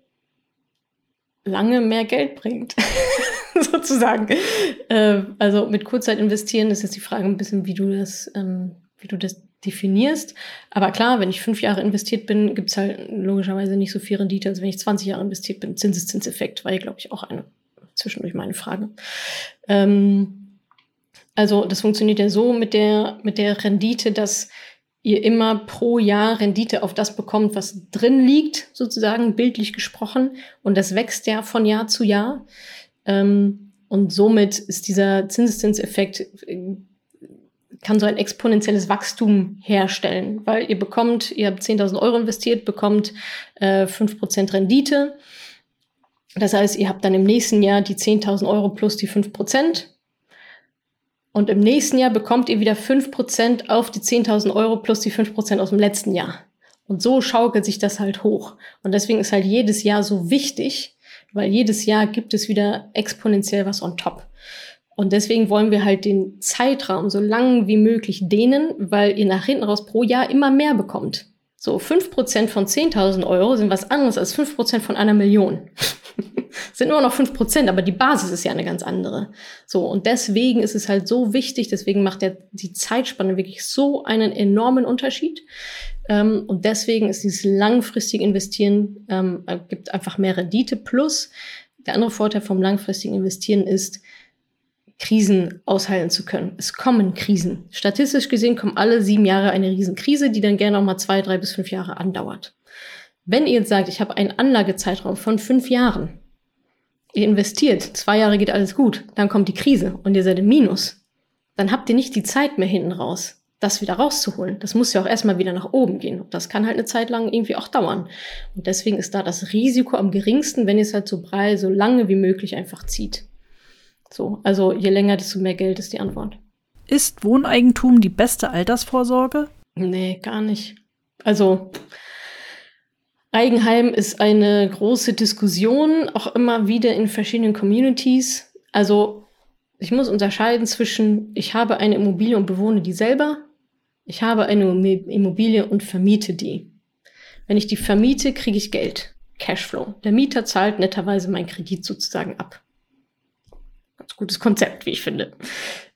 lange mehr Geld bringt, sozusagen. Äh, also mit Kurzzeit investieren ist jetzt die Frage ein bisschen, wie du das, ähm, wie du das definierst. Aber klar, wenn ich fünf Jahre investiert bin, gibt's halt logischerweise nicht so viel Rendite, als wenn ich 20 Jahre investiert bin. Zinseszinseffekt war ja, glaube ich, auch eine zwischendurch meine Frage. Ähm, also das funktioniert ja so mit der, mit der Rendite, dass ihr immer pro Jahr Rendite auf das bekommt, was drin liegt, sozusagen bildlich gesprochen. Und das wächst ja von Jahr zu Jahr. Ähm, und somit ist dieser Zinseszinseffekt, äh, kann so ein exponentielles Wachstum herstellen, weil ihr bekommt, ihr habt 10.000 Euro investiert, bekommt äh, 5% Rendite. Das heißt, ihr habt dann im nächsten Jahr die 10.000 Euro plus die 5%. Und im nächsten Jahr bekommt ihr wieder 5% auf die 10.000 Euro plus die 5% aus dem letzten Jahr. Und so schaukelt sich das halt hoch. Und deswegen ist halt jedes Jahr so wichtig, weil jedes Jahr gibt es wieder exponentiell was on top. Und deswegen wollen wir halt den Zeitraum so lang wie möglich dehnen, weil ihr nach hinten raus pro Jahr immer mehr bekommt. So, 5% von 10.000 Euro sind was anderes als 5% von einer Million. sind immer noch fünf Prozent, aber die Basis ist ja eine ganz andere. So, und deswegen ist es halt so wichtig, deswegen macht der, die Zeitspanne wirklich so einen enormen Unterschied. Ähm, und deswegen ist dieses langfristige Investieren, ähm, gibt einfach mehr Rendite. Plus, der andere Vorteil vom langfristigen Investieren ist, Krisen aushalten zu können. Es kommen Krisen. Statistisch gesehen kommen alle sieben Jahre eine Riesenkrise, die dann gerne noch mal zwei, drei bis fünf Jahre andauert. Wenn ihr jetzt sagt, ich habe einen Anlagezeitraum von fünf Jahren, ihr investiert, zwei Jahre geht alles gut, dann kommt die Krise und ihr seid im Minus, dann habt ihr nicht die Zeit mehr hinten raus, das wieder rauszuholen. Das muss ja auch erstmal wieder nach oben gehen. Und das kann halt eine Zeit lang irgendwie auch dauern. Und deswegen ist da das Risiko am geringsten, wenn ihr es halt so breit, so lange wie möglich einfach zieht. So, also je länger, desto mehr Geld ist die Antwort. Ist Wohneigentum die beste Altersvorsorge? Nee, gar nicht. Also, Eigenheim ist eine große Diskussion, auch immer wieder in verschiedenen Communities. Also ich muss unterscheiden zwischen, ich habe eine Immobilie und bewohne die selber, ich habe eine Immobilie und vermiete die. Wenn ich die vermiete, kriege ich Geld, Cashflow. Der Mieter zahlt netterweise meinen Kredit sozusagen ab. Ganz gutes Konzept, wie ich finde.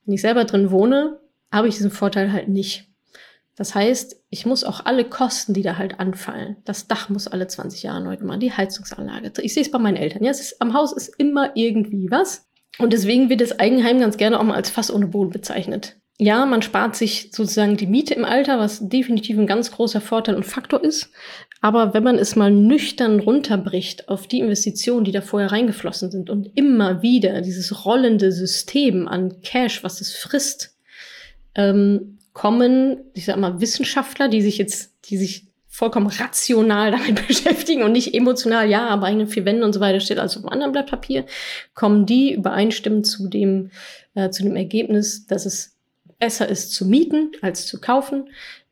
Wenn ich selber drin wohne, habe ich diesen Vorteil halt nicht. Das heißt, ich muss auch alle Kosten, die da halt anfallen, das Dach muss alle 20 Jahre neu gemacht, die Heizungsanlage. Ich sehe es bei meinen Eltern. Ja, ist, am Haus ist immer irgendwie was. Und deswegen wird das Eigenheim ganz gerne auch mal als Fass ohne Boden bezeichnet. Ja, man spart sich sozusagen die Miete im Alter, was definitiv ein ganz großer Vorteil und Faktor ist. Aber wenn man es mal nüchtern runterbricht auf die Investitionen, die da vorher reingeflossen sind und immer wieder dieses rollende System an Cash, was es frisst, ähm, kommen, ich sag mal, Wissenschaftler, die sich jetzt, die sich vollkommen rational damit beschäftigen und nicht emotional, ja, aber eigene vier Wände und so weiter steht also auf einem anderen Blatt Papier, kommen die übereinstimmend zu dem, äh, zu dem Ergebnis, dass es besser ist zu mieten als zu kaufen,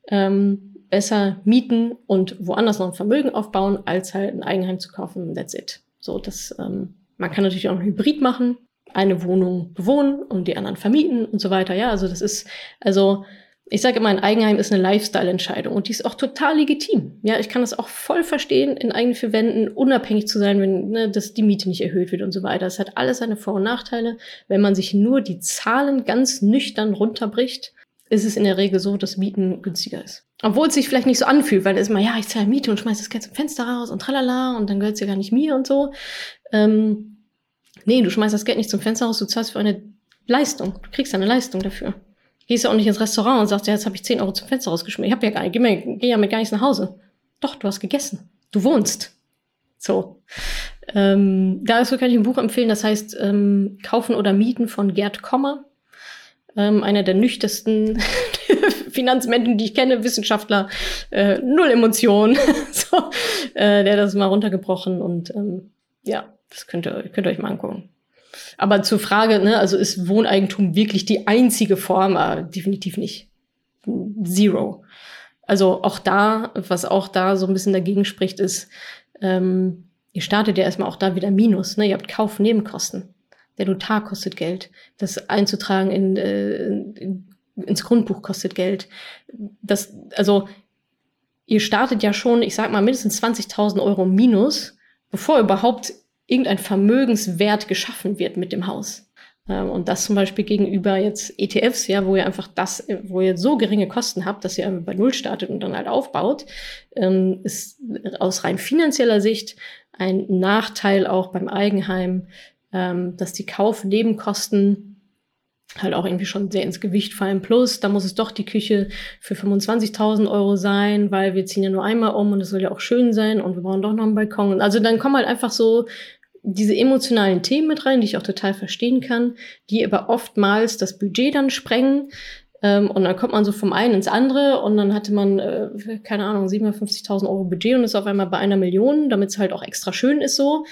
ähm, besser mieten und woanders noch ein Vermögen aufbauen, als halt ein Eigenheim zu kaufen. That's it. So, das, ähm, man kann natürlich auch ein Hybrid machen, eine Wohnung bewohnen und die anderen vermieten und so weiter. Ja, also das ist, also ich sage immer, ein Eigenheim ist eine Lifestyle-Entscheidung und die ist auch total legitim. Ja, ich kann das auch voll verstehen, in eigenen vier Wänden unabhängig zu sein, wenn ne, dass die Miete nicht erhöht wird und so weiter. Es hat alles seine Vor- und Nachteile. Wenn man sich nur die Zahlen ganz nüchtern runterbricht, ist es in der Regel so, dass Mieten günstiger ist. Obwohl es sich vielleicht nicht so anfühlt, weil es immer, ja, ich zahle Miete und schmeiß das Geld zum Fenster raus und tralala und dann gehört es ja gar nicht mir und so. Ähm, nee, du schmeißt das Geld nicht zum Fenster raus, du zahlst für eine Leistung. Du kriegst eine Leistung dafür. Gehst ja auch nicht ins Restaurant und sagst, ja, jetzt habe ich 10 Euro zum Fenster rausgeschmissen. Ich habe ja gar nicht, geh, ja mit gar nichts nach Hause. Doch, du hast gegessen. Du wohnst. So. Ähm, dazu kann ich ein Buch empfehlen, das heißt ähm, Kaufen oder Mieten von Gerd Kommer. Ähm, einer der nüchtersten Finanzmenschen, die ich kenne, Wissenschaftler, äh, null Emotionen. so, äh, der hat das mal runtergebrochen und ähm, ja, das könnt ihr, könnt ihr euch mal angucken. Aber zur Frage, ne, also ist Wohneigentum wirklich die einzige Form? Äh, definitiv nicht. Zero. Also auch da, was auch da so ein bisschen dagegen spricht, ist, ähm, ihr startet ja erstmal auch da wieder Minus. Ne? Ihr habt Kaufnebenkosten. Der Notar kostet Geld. Das einzutragen in, äh, in, ins Grundbuch kostet Geld. Das, also ihr startet ja schon, ich sag mal, mindestens 20.000 Euro Minus, bevor überhaupt irgendein Vermögenswert geschaffen wird mit dem Haus. Ähm, und das zum Beispiel gegenüber jetzt ETFs, ja, wo ihr einfach das, wo ihr so geringe Kosten habt, dass ihr bei Null startet und dann halt aufbaut, ähm, ist aus rein finanzieller Sicht ein Nachteil auch beim Eigenheim, ähm, dass die Kaufnebenkosten halt auch irgendwie schon sehr ins Gewicht fallen. Plus, da muss es doch die Küche für 25.000 Euro sein, weil wir ziehen ja nur einmal um und es soll ja auch schön sein und wir brauchen doch noch einen Balkon. Also dann kommen halt einfach so diese emotionalen Themen mit rein, die ich auch total verstehen kann, die aber oftmals das Budget dann sprengen. Ähm, und dann kommt man so vom einen ins andere und dann hatte man, äh, keine Ahnung, 750.000 Euro Budget und ist auf einmal bei einer Million, damit es halt auch extra schön ist so.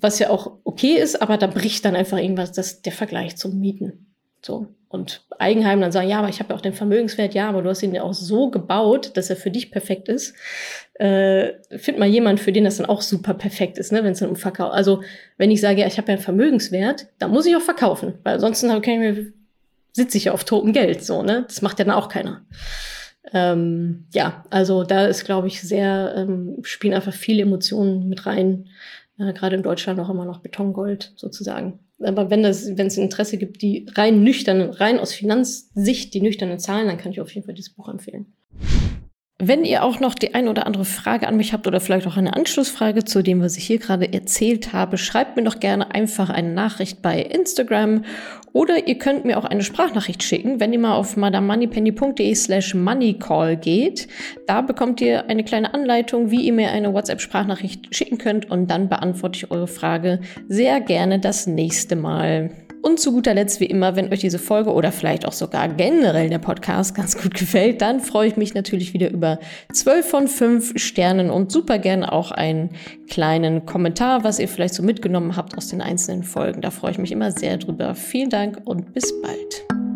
Was ja auch okay ist, aber da bricht dann einfach irgendwas, das, der Vergleich zum Mieten. So. Und Eigenheim dann sagen, ja, aber ich habe ja auch den Vermögenswert, ja, aber du hast ihn ja auch so gebaut, dass er für dich perfekt ist. Äh, find mal jemand, für den das dann auch super perfekt ist, ne, wenn es dann um Verkauf. Also wenn ich sage, ja, ich habe ja einen Vermögenswert, dann muss ich auch verkaufen, weil ansonsten kann ich mir, sitze ich ja auf totem Geld, so, ne? Das macht ja dann auch keiner. Ähm, ja, also da ist, glaube ich, sehr, ähm, spielen einfach viele Emotionen mit rein. Äh, Gerade in Deutschland auch immer noch Betongold sozusagen aber wenn das, wenn es Interesse gibt, die rein nüchtern, rein aus Finanzsicht, die nüchternen Zahlen, dann kann ich auf jeden Fall dieses Buch empfehlen. Wenn ihr auch noch die ein oder andere Frage an mich habt oder vielleicht auch eine Anschlussfrage zu dem, was ich hier gerade erzählt habe, schreibt mir doch gerne einfach eine Nachricht bei Instagram oder ihr könnt mir auch eine Sprachnachricht schicken, wenn ihr mal auf madamoneypenny.de slash moneycall geht. Da bekommt ihr eine kleine Anleitung, wie ihr mir eine WhatsApp-Sprachnachricht schicken könnt und dann beantworte ich eure Frage sehr gerne das nächste Mal. Und zu guter Letzt, wie immer, wenn euch diese Folge oder vielleicht auch sogar generell der Podcast ganz gut gefällt, dann freue ich mich natürlich wieder über 12 von 5 Sternen und super gerne auch einen kleinen Kommentar, was ihr vielleicht so mitgenommen habt aus den einzelnen Folgen. Da freue ich mich immer sehr drüber. Vielen Dank und bis bald.